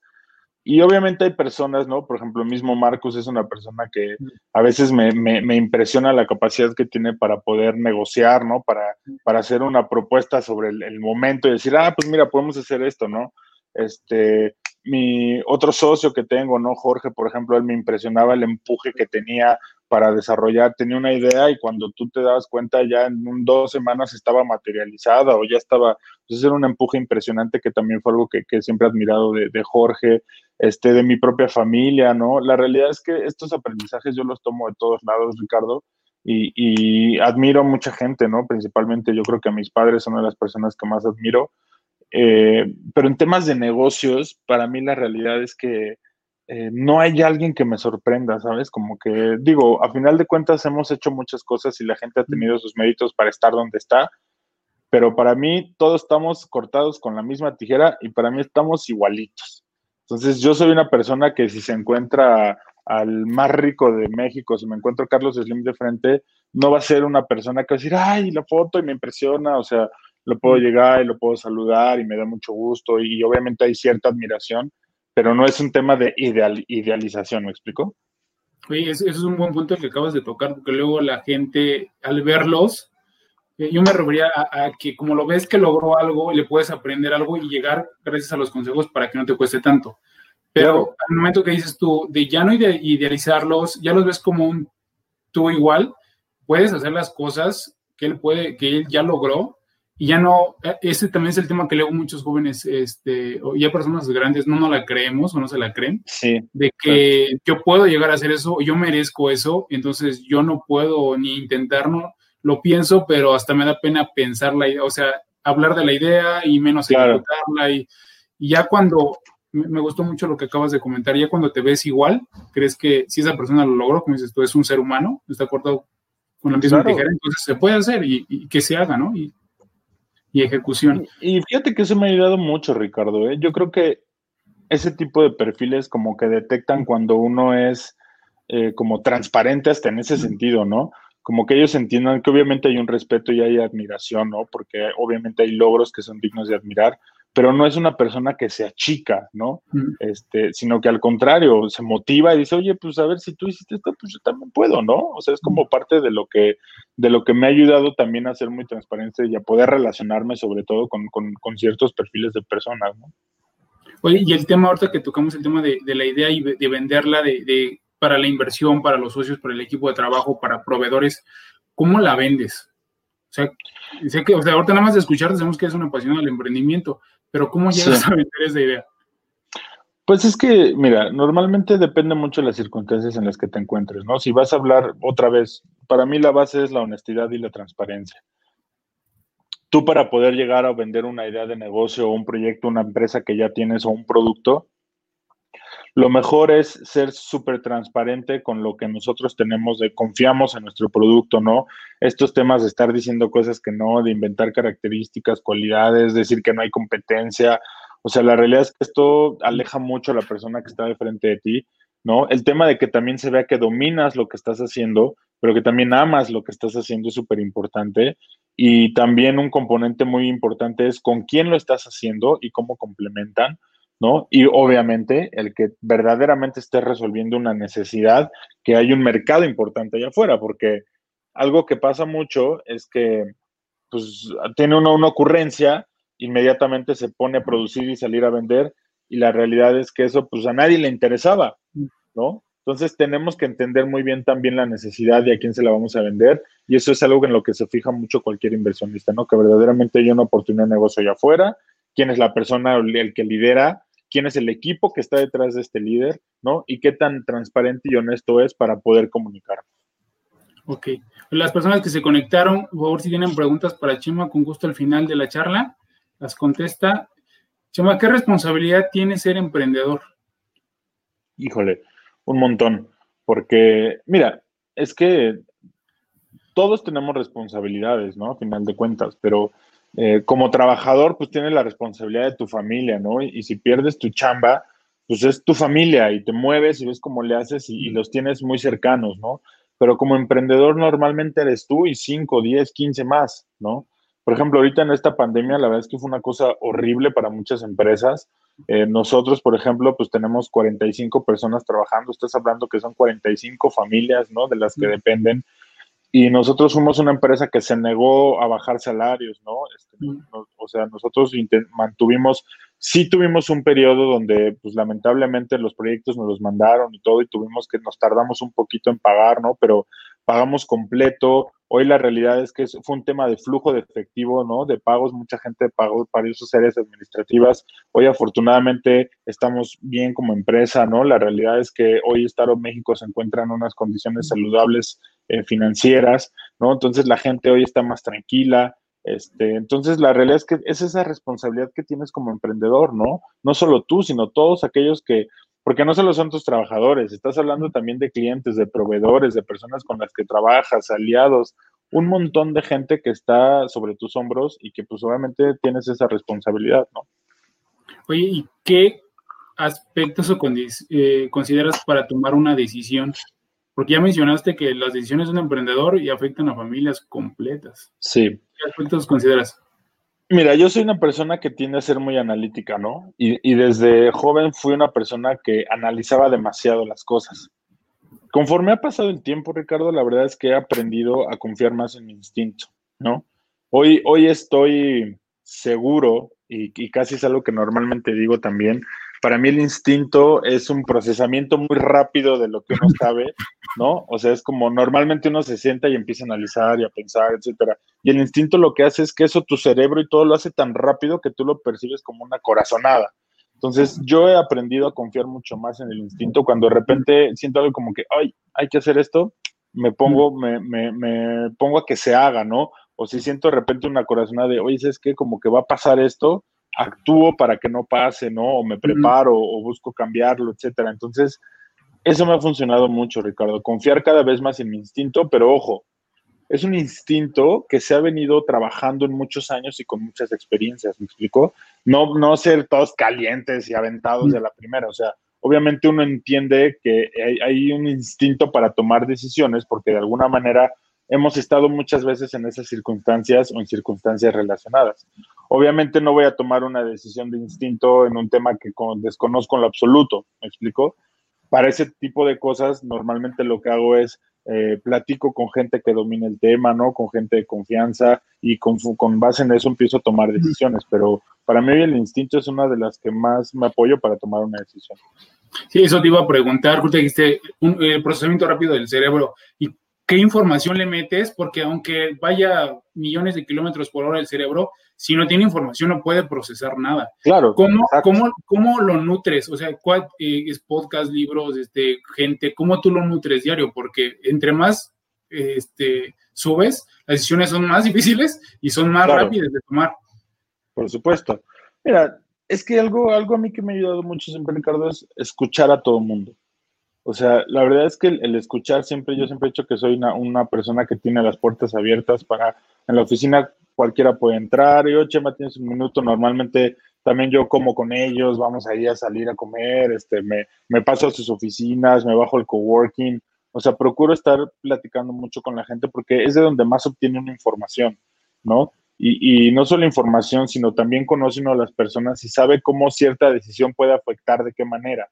Y obviamente hay personas, ¿no? Por ejemplo, mismo Marcus es una persona que a veces me, impresiona la capacidad que tiene para poder negociar, ¿no? Para, para hacer una propuesta sobre el, el, momento y decir, ah, pues mira, podemos hacer esto, ¿no? Este, mi otro socio que tengo, ¿no? Jorge, por ejemplo, él me impresionaba el empuje que tenía para desarrollar, tenía una idea y cuando tú te dabas cuenta ya en dos semanas estaba materializada o ya estaba, pues era un empuje impresionante que también fue algo que, siempre he admirado de, Jorge, este, de mi propia familia, ¿no? La realidad es que estos aprendizajes yo los tomo de todos lados, Ricardo, y, y admiro a mucha gente, ¿no? Principalmente yo creo que a mis padres son de las personas que más admiro, eh, pero en temas de negocios, para mí la realidad es que eh, no hay alguien que me sorprenda, ¿sabes? Como que digo, a final de cuentas hemos hecho muchas cosas y la gente ha tenido sus méritos para estar donde está, pero para mí todos estamos cortados con la misma tijera y para mí estamos igualitos. Entonces yo soy una persona que si se encuentra al más rico de México, si me encuentro Carlos Slim de frente, no va a ser una persona que va a decir, ay, la foto y me impresiona, o sea, lo puedo llegar y lo puedo saludar y me da mucho gusto y, obviamente hay cierta admiración, pero no es un tema de ideal, idealización, ¿me explico? Oye, eso, es un buen punto que acabas de tocar, porque luego la gente, al verlos, eh, yo me refería a, que como lo ves que logró algo, le puedes aprender algo y llegar gracias a los consejos para que no te cueste tanto. Pero al momento que dices tú, de ya no idealizarlos, ya los ves como un tú igual, puedes hacer las cosas que él puede, que él ya logró y ya no, e, ese también es el tema que luego muchos jóvenes, este, o ya personas grandes, no, no la creemos o no se la creen, sí, de que yo puedo llegar a hacer eso, yo merezco eso, entonces yo no puedo ni intentarlo, lo pienso, pero hasta me da pena pensar la idea, o sea, hablar de la idea y menos ejecutarla, y, ya cuando, me, gustó mucho lo que acabas de comentar, ya cuando te ves igual, crees que si esa persona lo logró, como dices tú, es un ser humano, está cortado con la misma tijera, entonces se puede hacer y, y que se haga, ¿no? Y, y ejecución. Y fíjate que eso me ha ayudado mucho, Ricardo. ¿eh? Yo creo que ese tipo de perfiles como que detectan cuando uno es eh, como transparente hasta en ese sentido, ¿no? Como que ellos entiendan que obviamente hay un respeto y hay admiración, ¿no? Porque obviamente hay logros que son dignos de admirar, pero no es una persona que se achica, ¿no? Este, sino que al contrario, se motiva y dice, oye, pues a ver si tú hiciste esto, pues yo también puedo, ¿no? O sea, es como parte de lo que, de lo que me ha ayudado también a ser muy transparente y a poder relacionarme sobre todo con, ciertos perfiles de personas, ¿no? Oye, y el tema ahorita que tocamos, el tema de, la idea y de venderla de, para la inversión, para los socios, para el equipo de trabajo, para proveedores, ¿cómo la vendes? O sea, sé que, o sea, ahorita nada más de escuchar sabemos que es una pasión al emprendimiento, pero ¿cómo llegas a vender esa idea? Pues es que, mira, normalmente depende mucho de las circunstancias en las que te encuentres, ¿no? Si vas a hablar otra vez, para mí la base es la honestidad y la transparencia. Tú para poder llegar a vender una idea de negocio o un proyecto, una empresa que ya tienes o un producto, lo mejor es ser súper transparente con lo que nosotros tenemos, de confiamos en nuestro producto, ¿no? Estos temas de estar diciendo cosas que no, de inventar características, cualidades, decir que no hay competencia. O sea, la realidad es que esto aleja mucho a la persona que está de frente de ti, ¿no? El tema de que también se vea que dominas lo que estás haciendo, pero que también amas lo que estás haciendo es súper importante. Y también un componente muy importante es con quién lo estás haciendo y cómo complementan. ¿No? Y obviamente el que verdaderamente esté resolviendo una necesidad, que hay un mercado importante allá afuera, porque algo que pasa mucho es que pues tiene uno una ocurrencia, inmediatamente se pone a producir y salir a vender, y la realidad es que eso pues a nadie le interesaba, ¿no? Entonces tenemos que entender muy bien también la necesidad y a quién se la vamos a vender, y eso es algo en lo que se fija mucho cualquier inversionista, ¿no? Que verdaderamente hay una oportunidad de negocio allá afuera, quién es la persona, el que lidera quién es el equipo que está detrás de este líder, ¿no? Y qué tan transparente y honesto es para poder comunicar. Ok. Las personas que se conectaron, por favor, si tienen preguntas para Chema, con gusto al final de la charla, las contesta. Chema, ¿qué responsabilidad tiene ser emprendedor? Híjole, un montón. Porque, mira, es que todos tenemos responsabilidades, ¿no? A final de cuentas, pero eh, como trabajador, pues tienes la responsabilidad de tu familia, ¿no? Y, si pierdes tu chamba, pues es tu familia y te mueves y ves cómo le haces y, los tienes muy cercanos, ¿no? Pero como emprendedor normalmente eres tú y 5, 10, 15 más, ¿no? Por ejemplo, ahorita en esta pandemia, la verdad es que fue una cosa horrible para muchas empresas. Eh, nosotros, por ejemplo, pues tenemos 45 personas trabajando. Estás hablando que son 45 familias, ¿no? De las que dependen y nosotros fuimos una empresa que se negó a bajar salarios, ¿no? Este, mm. o sea, nosotros mantuvimos, sí tuvimos un periodo donde, pues lamentablemente los proyectos nos los mandaron y todo, y tuvimos que, nos tardamos un poquito en pagar, ¿no? Pero pagamos completo. Hoy la realidad es que fue un tema de flujo de efectivo, ¿no? De pagos, mucha gente pagó para esas áreas administrativas. Hoy afortunadamente estamos bien como empresa, ¿no? La realidad es que hoy Estado México se encuentra en unas condiciones saludables eh, financieras, ¿no? Entonces la gente hoy está más tranquila. Este, entonces la realidad es que es esa responsabilidad que tienes como emprendedor, ¿no? No solo tú, sino todos aquellos que porque no solo son tus trabajadores, estás hablando también de clientes, de proveedores, de personas con las que trabajas, aliados, un montón de gente que está sobre tus hombros y que pues obviamente tienes esa responsabilidad, ¿no? Oye, ¿y qué aspectos o eh, consideras para tomar una decisión? Porque ya mencionaste que las decisiones de un emprendedor y afectan a familias completas. Sí. ¿Qué aspectos consideras? Mira, yo soy una persona que tiende a ser muy analítica, ¿no? Y, desde joven fui una persona que analizaba demasiado las cosas. Conforme ha pasado el tiempo, Ricardo, la verdad es que he aprendido a confiar más en mi instinto, ¿no? Hoy, hoy estoy seguro, y casi es algo que normalmente digo también, para mí el instinto es un procesamiento muy rápido de lo que uno sabe, ¿no? O sea, es como normalmente uno se sienta y empieza a analizar y a pensar, etcétera. Y el instinto lo que hace es que eso tu cerebro y todo lo hace tan rápido que tú lo percibes como una corazonada. Entonces, yo he aprendido a confiar mucho más en el instinto. Cuando de repente siento algo como que, ay, hay que hacer esto, me pongo, me, me, me pongo a que se haga, ¿no? O si siento de repente una corazonada de, oye, ¿sabes qué? Como que va a pasar esto, actúo para que no pase, ¿no? O me preparo o busco cambiarlo, etcétera. Entonces, eso me ha funcionado mucho, Ricardo. Confiar cada vez más en mi instinto, pero ojo, es un instinto que se ha venido trabajando en muchos años y con muchas experiencias, ¿me explico? No, no ser todos calientes y aventados de la primera, o sea, obviamente uno entiende que hay, hay, un instinto para tomar decisiones porque de alguna manera hemos estado muchas veces en esas circunstancias o en circunstancias relacionadas. Obviamente no voy a tomar una decisión de instinto en un tema que desconozco en lo absoluto, ¿me explico? Para ese tipo de cosas, normalmente lo que hago es eh, platico con gente que domina el tema, ¿no? Con gente de confianza y con, con base en eso empiezo a tomar decisiones, pero para mí el instinto es una de las que más me apoyo para tomar una decisión. Sí, eso te iba a preguntar, justo dijiste el procesamiento rápido del cerebro y qué información le metes, porque aunque vaya millones de kilómetros por hora el cerebro, si no tiene información no puede procesar nada. Claro. ¿Cómo, cómo, cómo lo nutres? O sea, ¿cuál eh, es podcast, libros, este, gente? ¿Cómo tú lo nutres diario? Porque entre más este, subes, las decisiones son más difíciles y son más rápidas de tomar. Por supuesto. Mira, es que algo, algo a mí que me ha ayudado mucho siempre, Ricardo, es escuchar a todo el mundo. O sea, la verdad es que el, escuchar siempre, yo siempre he dicho que soy una, persona que tiene las puertas abiertas para, en la oficina cualquiera puede entrar, yo, Chema, tienes un minuto, normalmente también yo como con ellos, vamos ahí a salir a comer, este, me, me paso a sus oficinas, me bajo el coworking, o sea, procuro estar platicando mucho con la gente porque es de donde más obtiene una información, ¿no? Y, y, no solo información, sino también conoce uno a las personas y sabe cómo cierta decisión puede afectar de qué manera.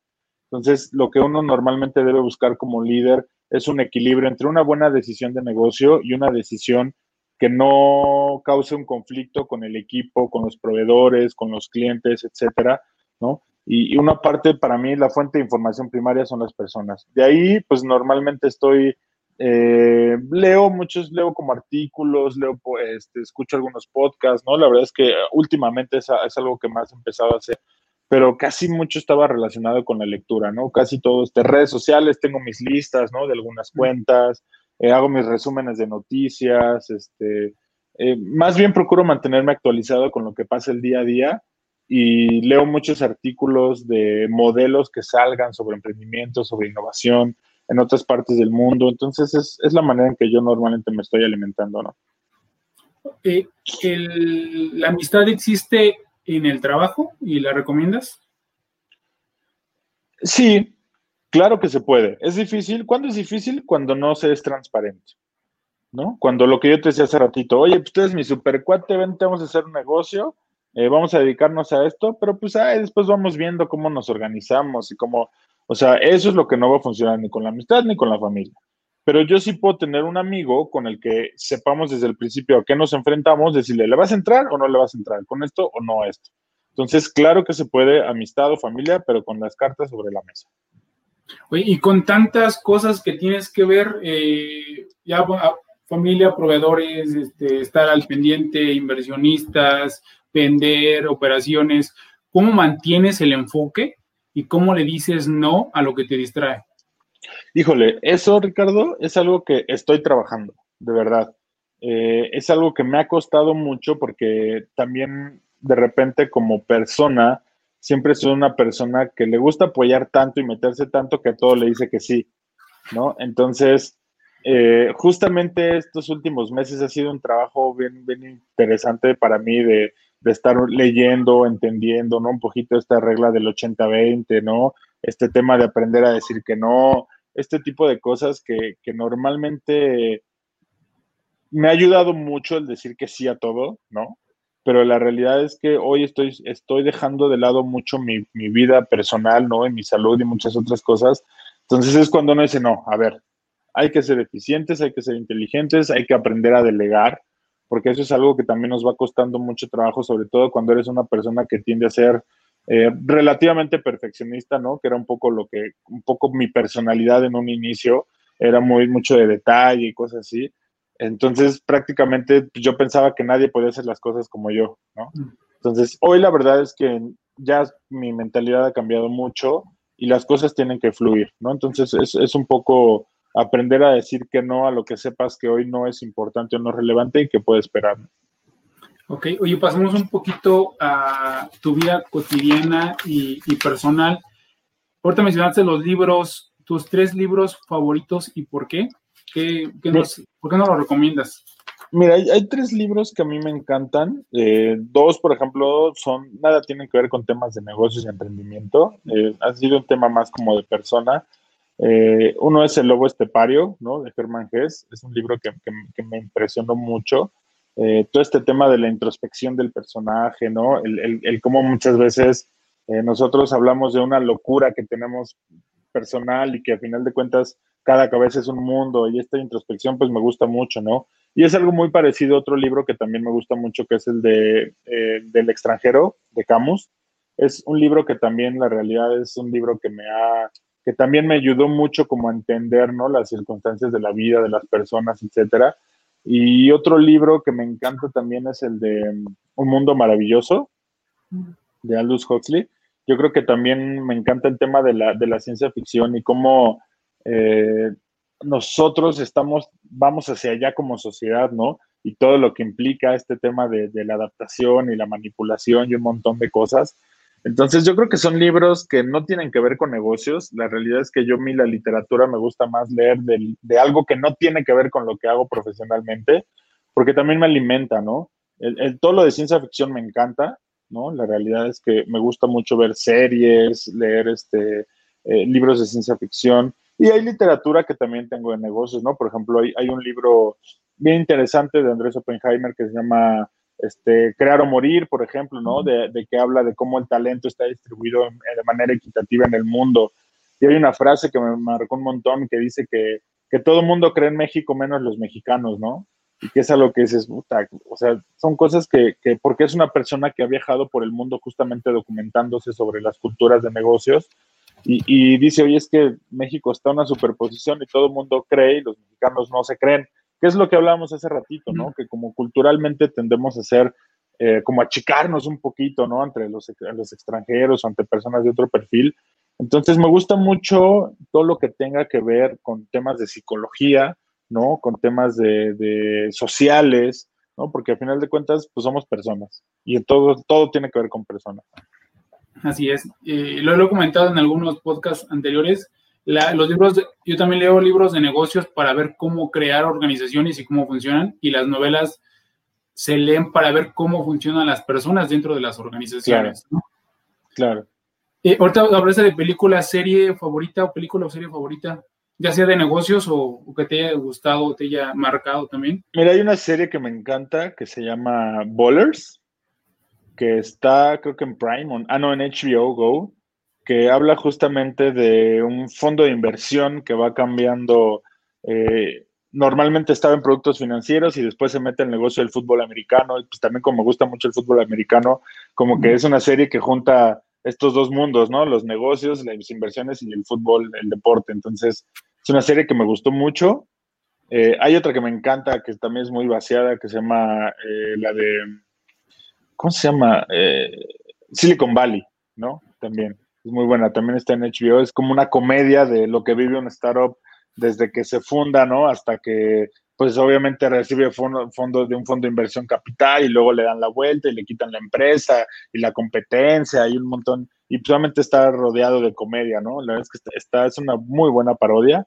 Entonces, lo que uno normalmente debe buscar como líder es un equilibrio entre una buena decisión de negocio y una decisión que no cause un conflicto con el equipo, con los proveedores, con los clientes, etcétera, ¿no? Y, una parte para mí, la fuente de información primaria son las personas. De ahí, pues normalmente estoy, eh, leo muchos, leo como artículos, leo, este, escucho algunos podcasts, ¿no? La verdad es que últimamente es, es algo que más he empezado a hacer pero casi mucho estaba relacionado con la lectura, ¿no? Casi todo, este, redes sociales, tengo mis listas, ¿no? De algunas cuentas, eh, hago mis resúmenes de noticias, este, eh, más bien procuro mantenerme actualizado con lo que pasa el día a día y leo muchos artículos de modelos que salgan sobre emprendimiento, sobre innovación en otras partes del mundo, entonces es, es la manera en que yo normalmente me estoy alimentando, ¿no? Eh, el, ¿La amistad existe en el trabajo y la recomiendas? Sí, claro que se puede. Es difícil. ¿Cuándo es difícil? Cuando no se es transparente. ¿No? Cuando lo que yo te decía hace ratito, oye, pues tú eres mi supercuate, vente, vamos a hacer un negocio, eh, vamos a dedicarnos a esto, pero pues ah, después vamos viendo cómo nos organizamos y cómo, o sea, eso es lo que no va a funcionar ni con la amistad ni con la familia. Pero yo sí puedo tener un amigo con el que sepamos desde el principio a qué nos enfrentamos, decirle, ¿le vas a entrar o no le vas a entrar? ¿Con esto o no esto? Entonces, claro que se puede amistad o familia, pero con las cartas sobre la mesa. Oye, y con tantas cosas que tienes que ver, eh, ya familia, proveedores, este, estar al pendiente, inversionistas, vender, operaciones, ¿cómo mantienes el enfoque y cómo le dices no a lo que te distrae? Híjole, eso, Ricardo, es algo que estoy trabajando, de verdad. Eh, es algo que me ha costado mucho porque también de repente como persona siempre soy una persona que le gusta apoyar tanto y meterse tanto que a todo le dice que sí, ¿no? Entonces, eh, justamente estos últimos meses ha sido un trabajo bien, bien interesante para mí de, estar leyendo, entendiendo, ¿no? Un poquito esta regla del 80-20, ¿no? Este tema de aprender a decir que no, este tipo de cosas que, que normalmente me ha ayudado mucho el decir que sí a todo, ¿no? Pero la realidad es que hoy estoy, estoy dejando de lado mucho mi, mi vida personal, ¿no? Y mi salud y muchas otras cosas. Entonces es cuando uno dice, no, a ver, hay que ser eficientes, hay que ser inteligentes, hay que aprender a delegar, porque eso es algo que también nos va costando mucho trabajo, sobre todo cuando eres una persona que tiende a ser eh, relativamente perfeccionista, ¿no? Que era un poco lo que, un poco mi personalidad en un inicio, era muy mucho de detalle y cosas así. Entonces, prácticamente pues, yo pensaba que nadie podía hacer las cosas como yo, ¿no? Mm. Entonces, hoy la verdad es que ya mi mentalidad ha cambiado mucho y las cosas tienen que fluir, ¿no? Entonces, es, es un poco aprender a decir que no a lo que sepas que hoy no es importante o no relevante y que puede esperar. Ok, oye, pasamos un poquito a tu vida cotidiana y, personal. Ahorita mencionaste los libros, tus tres libros favoritos y por qué. ¿Qué, ¿Por qué no los recomiendas? Mira, hay, tres libros que a mí me encantan. Eh, dos, por ejemplo, son, nada tienen que ver con temas de negocios y emprendimiento. Eh, ha sido un tema más como de persona. Eh, uno es El Lobo Estepario, ¿no? De Germán Hess. Es un libro que, me impresionó mucho. Todo este tema de la introspección del personaje, ¿no? El, el cómo muchas veces nosotros hablamos de una locura que tenemos personal y que a final de cuentas cada cabeza es un mundo y esta introspección pues me gusta mucho, ¿no? Y es algo muy parecido a otro libro que también me gusta mucho, que es el de eh, del extranjero, de Camus. Es un libro que también, la realidad, es un libro que me ha, que también me ayudó mucho como a entender, ¿no? Las circunstancias de la vida, de las personas, etcétera. Y otro libro que me encanta también es el de mm, Un Mundo Maravilloso, de Aldous Huxley. Yo creo que también me encanta el tema de la, de la ciencia ficción y cómo eh, nosotros estamos, vamos hacia allá como sociedad, ¿no? Y todo lo que implica este tema de, la adaptación y la manipulación y un montón de cosas. Entonces yo creo que son libros que no tienen que ver con negocios. La realidad es que yo mí la literatura me gusta más leer de, algo que no tiene que ver con lo que hago profesionalmente, porque también me alimenta, ¿no? El, todo lo de ciencia ficción me encanta, ¿no? La realidad es que me gusta mucho ver series, leer este, eh, libros de ciencia ficción. Y hay literatura que también tengo de negocios, ¿no? Por ejemplo, hay, hay un libro bien interesante de Andrés Oppenheimer que se llama este, Crear o Morir, por ejemplo, ¿no? De, de, que habla de cómo el talento está distribuido de manera equitativa en el mundo. Y hay una frase que me marcó un montón que dice que, que todo el mundo cree en México menos los mexicanos, ¿no? Y que es algo que dices, puta, o sea, son cosas que, que, porque es una persona que ha viajado por el mundo justamente documentándose sobre las culturas de negocios, y, dice, oye, es que México está en una superposición y todo el mundo cree y los mexicanos no se creen, que es lo que hablábamos hace ratito, ¿no? Que como culturalmente tendemos a ser, eh, como achicarnos un poquito, ¿no? Entre los, los extranjeros o ante personas de otro perfil. Entonces me gusta mucho todo lo que tenga que ver con temas de psicología, ¿no? Con temas de, de sociales, ¿no? Porque al final de cuentas, pues somos personas y todo, todo tiene que ver con personas. Así es. Eh, lo he comentado en algunos podcasts anteriores. Los libros, yo también leo libros de negocios para ver cómo crear organizaciones y cómo funcionan. Y las novelas se leen para ver cómo funcionan las personas dentro de las organizaciones. Claro. claro. Eh, ahorita hablaste de película, serie favorita o película o serie favorita, ya sea de negocios o, o, que te haya gustado o te haya marcado también. Mira, hay una serie que me encanta que se llama Bowlers que está, creo que en Prime, ah, no, en HBO Go, que habla justamente de un fondo de inversión que va cambiando. Eh, normalmente estaba en productos financieros y después se mete en el negocio del fútbol americano. Y pues también como me gusta mucho el fútbol americano, como que es una serie que junta estos dos mundos, ¿no? Los negocios, las inversiones y el fútbol, el deporte. Entonces, es una serie que me gustó mucho. Eh, hay otra que me encanta, que también es muy vaciada, que se llama eh, la de ¿cómo se llama? Eh, Silicon Valley, ¿no? También. Muy buena, también está en HBO, es como una comedia de lo que vive un startup desde que se funda, ¿no? Hasta que, pues obviamente recibe fondos de un fondo de inversión capital y luego le dan la vuelta y le quitan la empresa y la competencia y un montón. Y solamente está rodeado de comedia, ¿no? La verdad es que está, es una muy buena parodia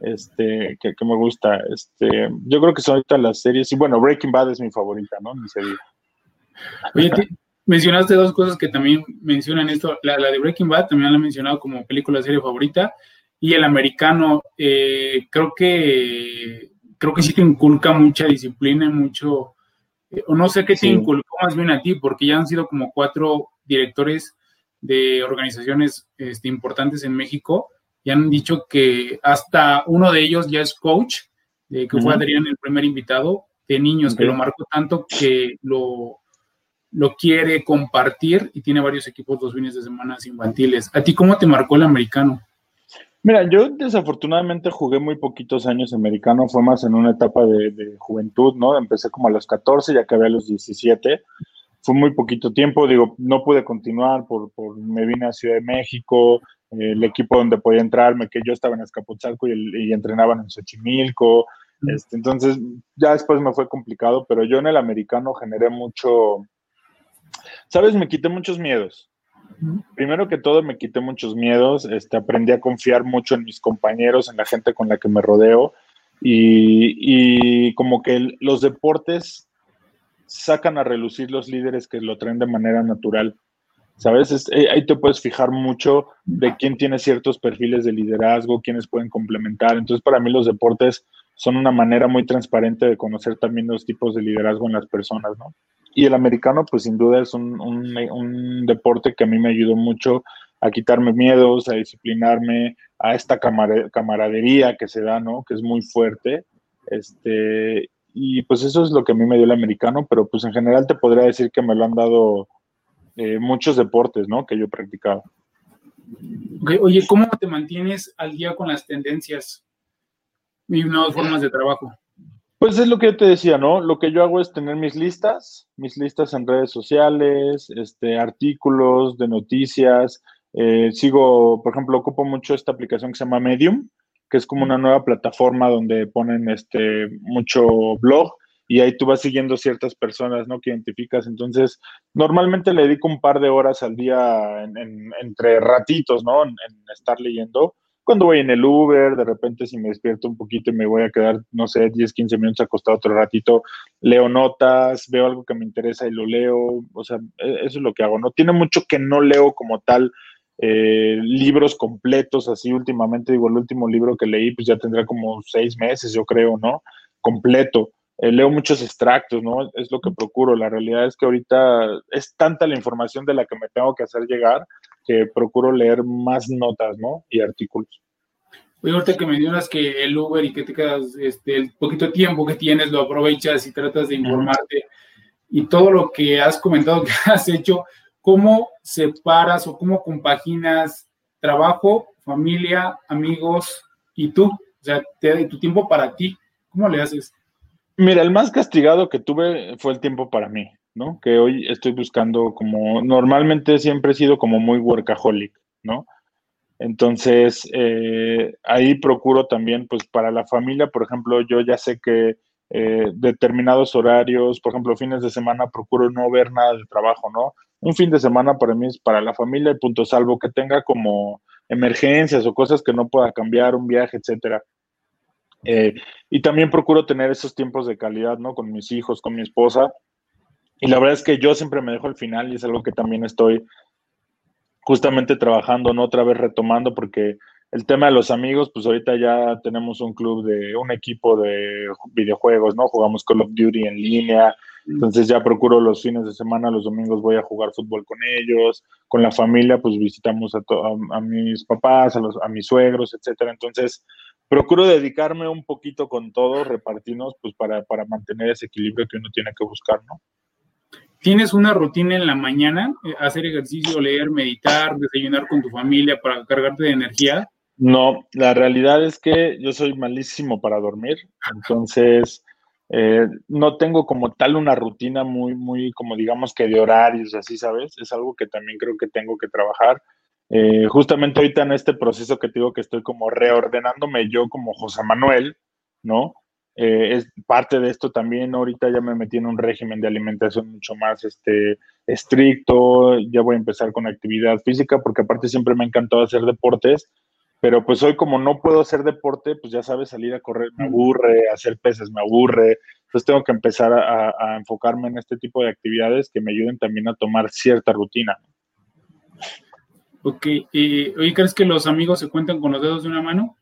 este, que, me gusta. Este, yo creo que son ahorita las series, y bueno, Breaking Bad es mi favorita, ¿no? Ni se Oye, mencionaste dos cosas que también mencionan esto. La, de Breaking Bad también la he mencionado como película serie favorita. Y el americano, eh, creo que creo que sí te inculca mucha disciplina, mucho, eh, o no sé qué te inculcó más bien a ti, porque ya han sido como cuatro directores de organizaciones este, importantes en México y han dicho que hasta uno de ellos ya es coach, que fue Adrián el primer invitado, de niños, que lo marcó tanto que lo, lo quiere compartir y tiene varios equipos dos fines de semana infantiles. ¿A ti cómo te marcó el americano? Mira, yo desafortunadamente jugué muy poquitos años americano, fue más en una etapa de, juventud, ¿no? Empecé como a los 14, ya acabé a los 17. Fue muy poquito tiempo, digo, no pude continuar por, por me vine a Ciudad de México, el equipo donde podía entrarme, que yo estaba en Escapotzalco y, entrenaban en Xochimilco. Este, entonces, ya después me fue complicado, pero yo en el americano generé mucho, ¿sabes? Me quité muchos miedos. Primero que todo, me quité muchos miedos, este, aprendí a confiar mucho en mis compañeros, en la gente con la que me rodeo y, y como que los deportes sacan a relucir los líderes que lo traen de manera natural. ¿sabes? Eh, ahí te puedes fijar mucho de quién tiene ciertos perfiles de liderazgo, quiénes pueden complementar. Entonces, para mí los deportes son una manera muy transparente de conocer también los tipos de liderazgo en las personas, ¿no? Y el americano, pues sin duda es un, un, deporte que a mí me ayudó mucho a quitarme miedos, a disciplinarme, a esta camaradería que se da, ¿no? Que es muy fuerte. Este, y pues eso es lo que a mí me dio el americano, pero pues en general te podría decir que me lo han dado eh, muchos deportes, ¿no? Que yo he practicado. Oye, ¿cómo te mantienes al día con las tendencias y nuevas formas de trabajo? Pues es lo que yo te decía, ¿no? Lo que yo hago es tener mis listas, mis listas en redes sociales, este, artículos de noticias. Eh, sigo, por ejemplo, ocupo mucho esta aplicación que se llama Medium, que es como una nueva plataforma donde ponen este mucho blog y ahí tú vas siguiendo ciertas personas, ¿no? Que identificas. Entonces, normalmente le dedico un par de horas al día entre ratitos, ¿no? En, estar leyendo. Cuando voy en el Uber, de repente si me despierto un poquito y me voy a quedar, no sé, 10, 15 minutos acostado otro ratito, leo notas, veo algo que me interesa y lo leo. O sea, e, eso es lo que hago, ¿no? Tiene mucho que no leo como tal. Eh, libros completos, así últimamente, digo, el último libro que leí, pues ya tendrá como seis meses, yo creo, ¿no? Completo eh, leo muchos extractos, ¿no? Es lo que procuro. La realidad es que ahorita es tanta la información de la que me tengo que hacer llegar que procuro leer más notas, ¿no? Y artículos. Oye, ahorita que mencionas que el Uber y que te quedas, este, el poquito tiempo que tienes lo aprovechas y tratas de informarte y todo lo que has comentado que has hecho, ¿cómo separas o cómo compaginas trabajo, familia, amigos y tú? O sea, te, tu tiempo para ti. ¿Cómo le haces? Mira, el más castigado que tuve fue el tiempo para mí, ¿no? Que hoy estoy buscando como, normalmente siempre he sido como muy workaholic, ¿no? Entonces, eh, ahí procuro también, pues para la familia, por ejemplo, yo ya sé que eh, determinados horarios, por ejemplo, fines de semana, procuro no ver nada de trabajo, ¿no? Un fin de semana para mí es para la familia, punto salvo que tenga como emergencias o cosas que no pueda cambiar, un viaje, etcétera. Eh, y también procuro tener esos tiempos de calidad, ¿no? Con mis hijos, con mi esposa. Y la verdad es que yo siempre me dejo al final y es algo que también estoy justamente trabajando, ¿no? Otra vez retomando, porque el tema de los amigos, pues ahorita ya tenemos un club de, un equipo de videojuegos, ¿no? Jugamos Call of Duty en línea, entonces ya procuro los fines de semana, los domingos voy a jugar fútbol con ellos, con la familia, pues visitamos a, a, mis papás, a, los, a mis suegros, etcétera. Entonces, procuro dedicarme un poquito con todo, repartirnos, pues para, para mantener ese equilibrio que uno tiene que buscar, ¿no? ¿Tienes una rutina en la mañana? Eh, ¿Hacer ejercicio, leer, meditar, desayunar con tu familia para cargarte de energía? No, la realidad es que yo soy malísimo para dormir, entonces eh, no tengo como tal una rutina muy, muy, como digamos que de horarios, así, ¿sabes? Es algo que también creo que tengo que trabajar. Eh, justamente ahorita en este proceso que te digo que estoy como reordenándome yo como José Manuel, ¿no? Eh, es parte de esto también, ahorita ya me metí en un régimen de alimentación mucho más este, estricto, ya voy a empezar con actividad física, porque aparte siempre me ha encantado hacer deportes, pero pues hoy como no puedo hacer deporte, pues ya sabes, salir a correr me aburre, hacer pesas me aburre, entonces tengo que empezar a, enfocarme en este tipo de actividades que me ayuden también a tomar cierta rutina. Ok, y hoy ¿crees que los amigos se cuentan con los dedos de una mano?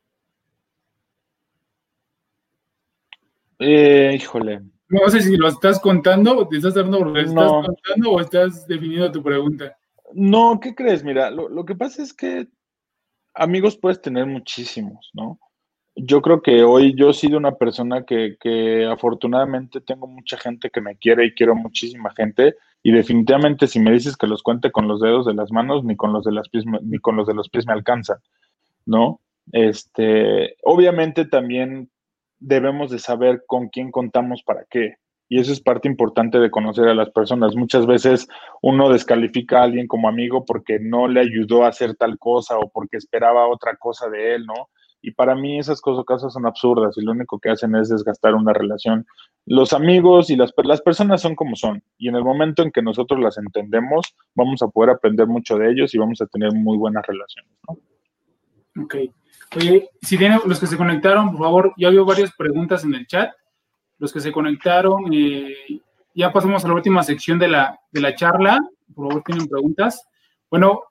Eh, híjole. No sé si lo estás contando te estás dando estás contando o estás definiendo tu pregunta. No, ¿qué crees? Mira, lo, lo que pasa es que amigos puedes tener muchísimos, ¿no? Yo creo que hoy yo he sido una persona que, que, afortunadamente tengo mucha gente que me quiere y quiero muchísima gente y definitivamente si me dices que los cuente con los dedos de las manos ni con los de las pies ni con los de los pies me alcanza, ¿no? Este, obviamente también debemos de saber con quién contamos para qué. Y eso es parte importante de conocer a las personas. Muchas veces uno descalifica a alguien como amigo porque no le ayudó a hacer tal cosa o porque esperaba otra cosa de él, ¿no? Y para mí esas cosas, son absurdas y lo único que hacen es desgastar una relación. Los amigos y las, las personas son como son. Y en el momento en que nosotros las entendemos, vamos a poder aprender mucho de ellos y vamos a tener muy buenas relaciones, ¿no? Ok. Oye, si tienen los que se conectaron, por favor, ya veo varias preguntas en el chat los que se conectaron. Eh, ya pasamos a la última sección de la, de la charla. Por favor, tienen preguntas. Bueno,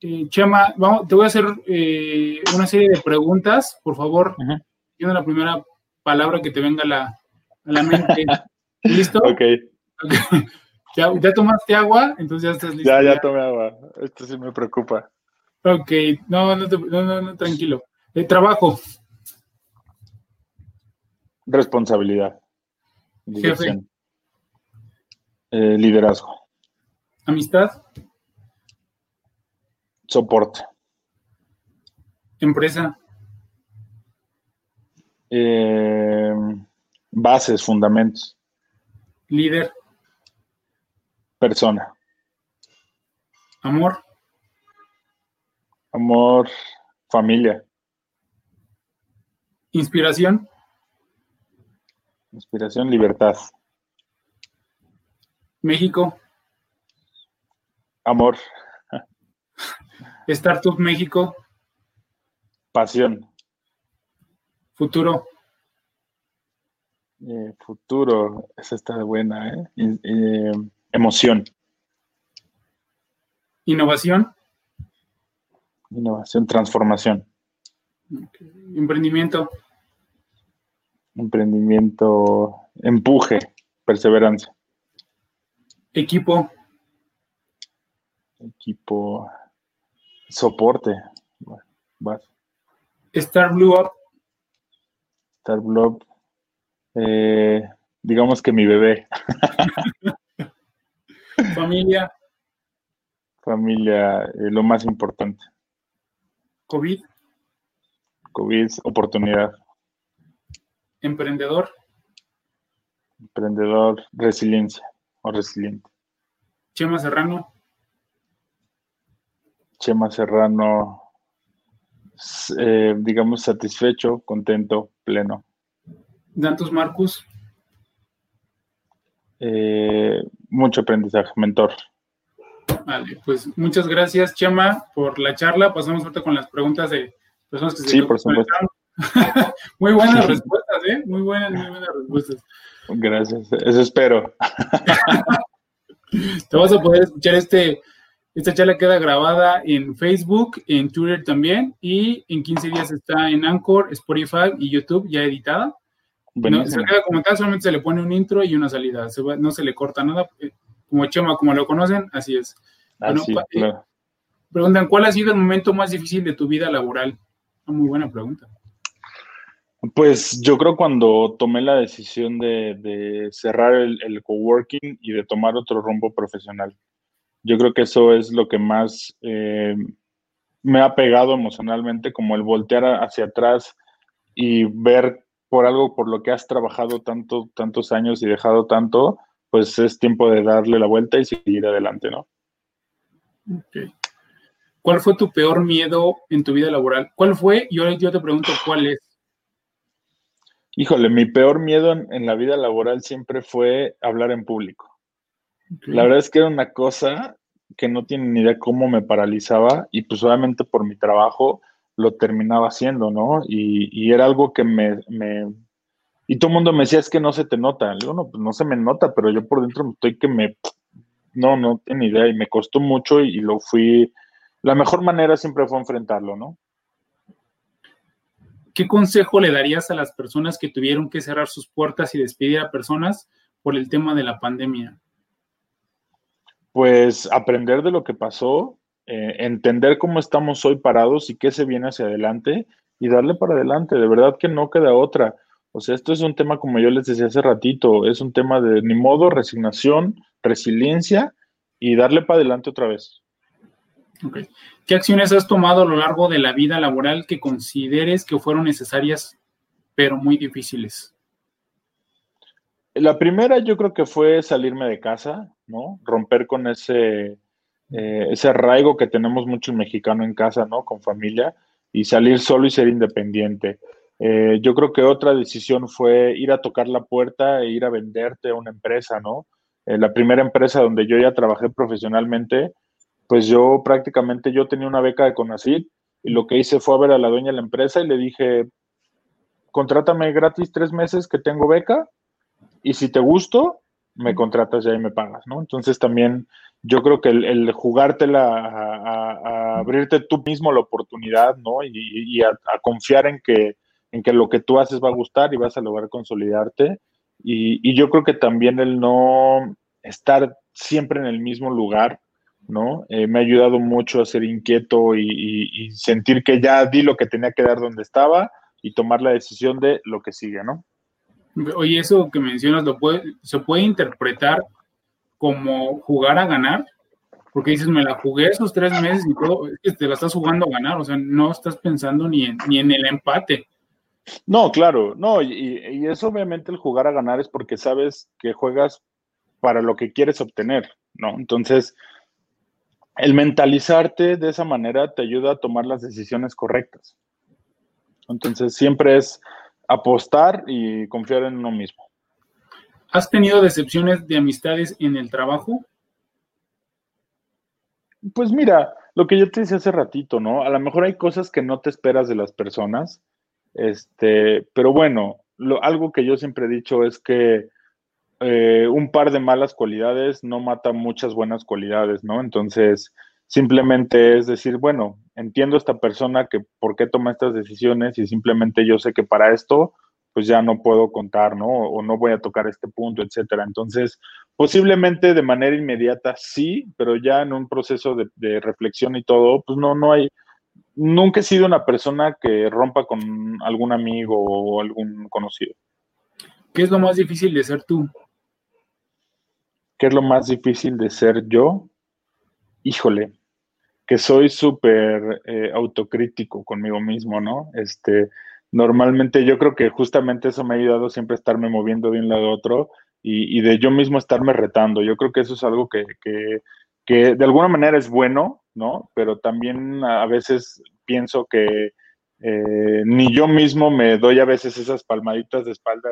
eh, Chema, vamos, te voy a hacer eh, una serie de preguntas. Por favor, tiene la primera palabra que te venga a la, a la mente. ¿Listo? Ok. ¿Ya, ¿Ya, tomaste agua? Entonces ya estás listo. Ya, ya, tomé agua. Esto sí me preocupa. Ok, no, no, no, no, tranquilo. trabajo. Responsabilidad. Eh, liderazgo. Amistad. Soporte. Empresa. Eh, bases, fundamentos. Líder. Persona. Amor. Amor, familia. Inspiración. Inspiración, libertad. México. Amor. Startup México. Pasión. Futuro. Eh, futuro, esa está buena, ¿eh? ¿eh? emoción. Innovación. Innovación, transformación. Emprendimiento. Emprendimiento, empuje, perseverancia. Equipo. Equipo, soporte. Star Blue Up. Star Blue Up. Eh, digamos que mi bebé. Familia. Familia, eh, lo más importante. COVID. COVID, oportunidad. Emprendedor. Emprendedor, resiliencia o resiliente. Chema Serrano. Chema Serrano, eh, digamos, satisfecho, contento, pleno. Dantos Marcus. Eh, mucho aprendizaje, mentor. Vale, pues muchas gracias, Chema, por la charla. Pasamos ahorita con las preguntas de personas que se Sí, por supuesto. muy buenas respuestas, ¿eh? Muy buenas, muy buenas respuestas. Gracias, eso espero. Te vas a poder escuchar este, esta charla queda grabada en Facebook, en Twitter también, y en 15 días está en Anchor, Spotify y YouTube ya editada. No, se queda como tal, solamente se le pone un intro y una salida, no se le corta nada, eh, como Chema, como lo conocen, así es. Así, eh, Preguntan, ¿cuál ha sido el momento más difícil de tu vida laboral? Una muy buena pregunta. Pues yo creo cuando tomé la decisión de, cerrar el, coworking y de tomar otro rumbo profesional. Yo creo que eso es lo que más eh, me ha pegado emocionalmente, como el voltear hacia atrás y ver por algo por lo que has trabajado tanto, tantos años y dejado tanto, pues es tiempo de darle la vuelta y seguir adelante, ¿no? Ok. ¿Cuál fue tu peor miedo en tu vida laboral? ¿Cuál fue? Y ahora yo te pregunto, ¿cuál es? Híjole, mi peor miedo en, la vida laboral siempre fue hablar en público. La verdad es que era una cosa que no tienen ni idea cómo me paralizaba y pues obviamente por mi trabajo lo terminaba haciendo, ¿no? Y, era algo que me, Y todo el mundo me decía, es que no se te nota. Le digo, no, pues no se me nota, pero yo por dentro estoy que me... No, no tengo ni idea y me costó mucho y lo fui la mejor manera siempre fue enfrentarlo, ¿no? ¿Qué consejo le darías a las personas que tuvieron que cerrar sus puertas y despedir a personas por el tema de la pandemia? Pues aprender de lo que pasó, eh, entender cómo estamos hoy parados y qué se viene hacia adelante y darle para adelante. De verdad que no queda otra. O sea, esto es un tema, como yo les decía hace ratito, es un tema de ni modo, resignación, resiliencia y darle para adelante otra vez. ¿Qué acciones has tomado a lo largo de la vida laboral que consideres que fueron necesarias, pero muy difíciles? La primera yo creo que fue salirme de casa, ¿no? Romper con ese, eh, ese arraigo que tenemos mucho el mexicano en casa, ¿no? Con familia y salir solo y ser independiente. Eh, yo creo que otra decisión fue ir a tocar la puerta e ir a venderte a una empresa, ¿no? Eh, la primera empresa donde yo ya trabajé profesionalmente, pues yo prácticamente yo tenía una beca de Conacid y lo que hice fue a ver a la dueña de la empresa y le dije, contrátame gratis tres meses que tengo beca y si te gusto, me contratas ya y me pagas, ¿no? Entonces también yo creo que el, jugártela a, abrirte tú mismo la oportunidad, ¿no? Y, a, confiar en que, en que lo que tú haces va a gustar y vas a lograr consolidarte. Y, y yo creo que también el no estar siempre en el mismo lugar, ¿no? Eh, me ha ayudado mucho a ser inquieto y, sentir que ya di lo que tenía que dar donde estaba y tomar la decisión de lo que sigue, ¿no? Oye, eso que mencionas, ¿lo puede, ¿se puede interpretar como jugar a ganar? Porque dices, me la jugué esos tres meses y todo, te la estás jugando a ganar, o sea, no estás pensando ni en, ni en el empate. No, claro, no, y, y eso obviamente el jugar a ganar es porque sabes que juegas para lo que quieres obtener, ¿no? Entonces, el mentalizarte de esa manera te ayuda a tomar las decisiones correctas. Entonces, siempre es apostar y confiar en uno mismo. ¿Has tenido decepciones de amistades en el trabajo? Pues mira, lo que yo te decía hace ratito, ¿no? A lo mejor hay cosas que no te esperas de las personas, este, pero bueno, algo que yo siempre he dicho es que eh, un par de malas cualidades no mata muchas buenas cualidades, ¿no? Entonces, simplemente es decir, bueno, entiendo a esta persona que por qué toma estas decisiones y simplemente yo sé que para esto, pues ya no puedo contar, ¿no? O no voy a tocar este punto, etcétera. Entonces, posiblemente de manera inmediata sí, pero ya en un proceso de, de reflexión y todo, pues no, no hay, nunca he sido una persona que rompa con algún amigo o algún conocido. ¿Qué es lo más difícil de ser tú? ¿Qué es lo más difícil de ser yo? Híjole, que soy súper eh, autocrítico conmigo mismo, ¿no? Este, normalmente yo creo que justamente eso me ha ayudado siempre a estarme moviendo de un lado a otro y, de yo mismo estarme retando. Yo creo que eso es algo que, que, de alguna manera es bueno, ¿no? Pero también a veces pienso que eh, ni yo mismo me doy a veces esas palmaditas de espalda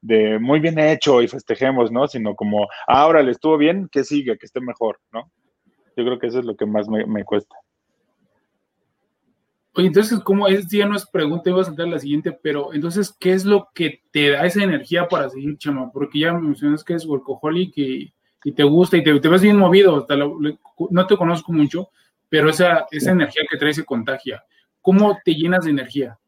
de, muy bien hecho y festejemos, ¿no? Sino como, ahora le estuvo bien, que sigue, que esté mejor, ¿no? Yo creo que eso es lo que más me, cuesta. Oye, entonces, ¿cómo es? Ya no es pregunta, iba a saltar la siguiente, pero entonces, ¿qué es lo que te da esa energía para seguir, chama? Porque ya mencionas que es workaholic y, y te gusta y te, ves bien movido, no te conozco mucho, pero esa, esa energía que trae se contagia. ¿Cómo te llenas de energía?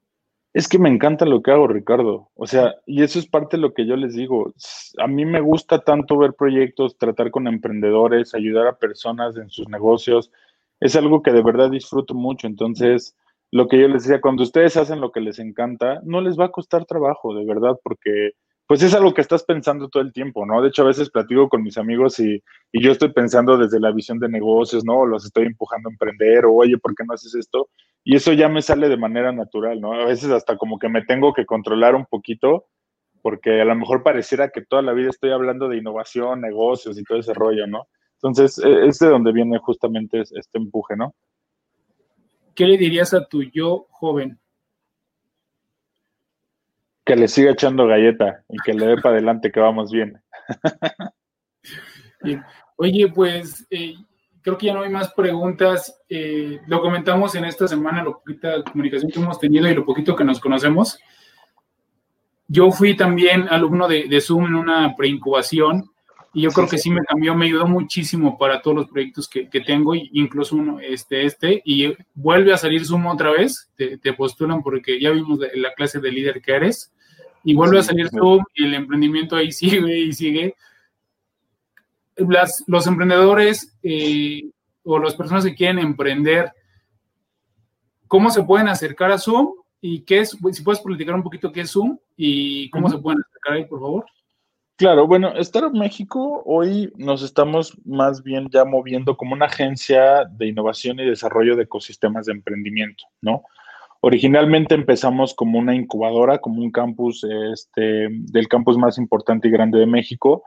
Es que me encanta lo que hago, Ricardo. O sea, y eso es parte de lo que yo les digo. A mí me gusta tanto ver proyectos, tratar con emprendedores, ayudar a personas en sus negocios. Es algo que de verdad disfruto mucho. Entonces, lo que yo les decía, cuando ustedes hacen lo que les encanta, no les va a costar trabajo, de verdad, porque pues es algo que estás pensando todo el tiempo, ¿no? De hecho, a veces platico con mis amigos y, y, yo estoy pensando desde la visión de negocios, ¿no? los estoy empujando a emprender, o oye, ¿por qué no haces esto? Y eso ya me sale de manera natural, ¿no? A veces hasta como que me tengo que controlar un poquito, porque a lo mejor pareciera que toda la vida estoy hablando de innovación, negocios y todo ese rollo, ¿no? Entonces, e, es de donde viene justamente este empuje, ¿no? ¿qué le dirías a tu yo joven? Que le siga echando galleta y que le dé para adelante, que vamos bien. Oye, pues eh, creo que ya no hay más preguntas. Eh, lo comentamos en esta semana, lo poquita comunicación que hemos tenido y lo poquito que nos conocemos. Yo fui también alumno de, de Zoom en una preincubación y yo creo que sí me cambió, me ayudó muchísimo para todos los proyectos que, que tengo, incluso uno, este, este, y vuelve a salir Zoom otra vez, te, te postulan porque ya vimos la clase de líder que eres, y vuelve a salir Zoom y el emprendimiento ahí sigue y sigue. Las, los emprendedores eh, o las personas que quieren emprender, ¿cómo se pueden acercar a Zoom? ¿Y qué es? Si puedes platicar un poquito qué es Zoom y cómo se pueden acercar ahí, por favor. Claro, bueno, Startup México hoy nos estamos más bien ya moviendo como una agencia de innovación y desarrollo de ecosistemas de emprendimiento, ¿no? Originalmente empezamos como una incubadora, como un campus este, del campus más importante y grande de México,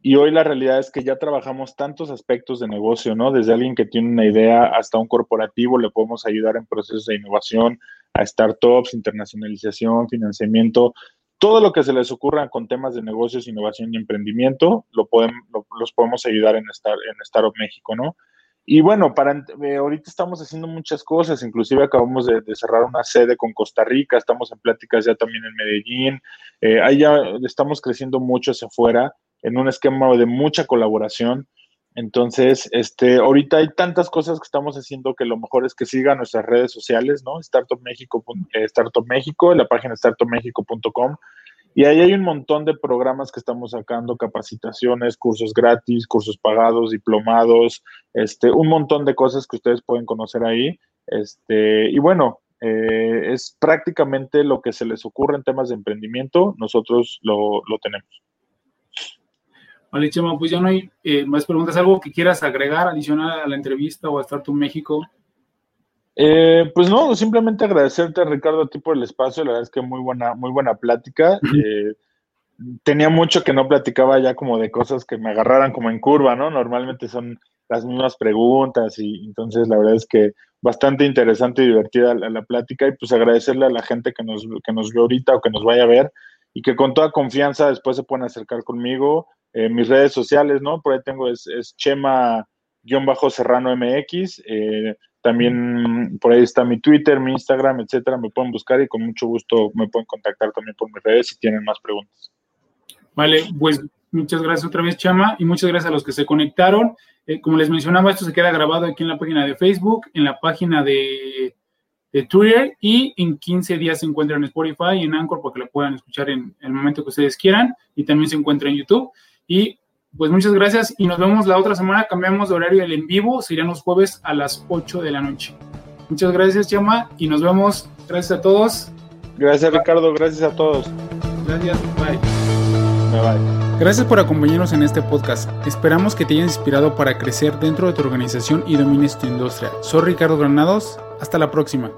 y hoy la realidad es que ya trabajamos tantos aspectos de negocio, ¿no? Desde alguien que tiene una idea hasta un corporativo, le podemos ayudar en procesos de innovación, a startups, internacionalización, financiamiento, todo lo que se les ocurra con temas de negocios, innovación y emprendimiento, lo los podemos ayudar en, Star, en Startup México, ¿no? Y bueno, para, eh, ahorita estamos haciendo muchas cosas, inclusive acabamos de, cerrar una sede con Costa Rica, estamos en pláticas ya también en Medellín, eh, ahí ya estamos creciendo mucho hacia afuera en un esquema de mucha colaboración. Entonces, este, ahorita hay tantas cosas que estamos haciendo que lo mejor es que sigan nuestras redes sociales, ¿no? Startup México, eh, Startup México, la página startupmexico.com. Y ahí hay un montón de programas que estamos sacando, capacitaciones, cursos gratis, cursos pagados, diplomados, este, un montón de cosas que ustedes pueden conocer ahí. Este, y bueno, eh, es prácticamente lo que se les ocurre en temas de emprendimiento, nosotros lo, lo tenemos. Chema, pues ya no hay eh, más preguntas. ¿Algo que quieras agregar, adicional a la entrevista o a Startup México? Eh, pues no, simplemente agradecerte, Ricardo, a ti por el espacio. La verdad es que muy buena, muy buena plática. Eh, tenía mucho que no platicaba ya como de cosas que me agarraran como en curva, ¿no? Normalmente son las mismas preguntas y entonces la verdad es que bastante interesante y divertida la, la, plática y pues agradecerle a la gente que nos, que nos ve ahorita o que nos vaya a ver y que con toda confianza después se pueden acercar conmigo mis redes sociales, ¿no? Por ahí tengo es, Chema-Serrano MX. Eh, también por ahí está mi Twitter, mi Instagram, etcétera. Me pueden buscar y con mucho gusto me pueden contactar también por mis redes si tienen más preguntas. Vale, pues muchas gracias otra vez, Chama, y muchas gracias a los que se conectaron. Eh, como les mencionaba, esto se queda grabado aquí en la página de Facebook, en la página de, de Twitter y en 15 días se encuentra en Spotify y en Anchor para que lo puedan escuchar en el momento que ustedes quieran y también se encuentra en YouTube. Y pues muchas gracias y nos vemos la otra semana. Cambiamos de horario el en vivo, serían los jueves a las 8 de la noche. Muchas gracias, Chama, y nos vemos. Gracias a todos. Gracias, Ricardo. Gracias a todos. Gracias. Bye. Bye bye. Gracias por acompañarnos en este podcast. Esperamos que te haya inspirado para crecer dentro de tu organización y domines tu industria. Soy Ricardo Granados. Hasta la próxima.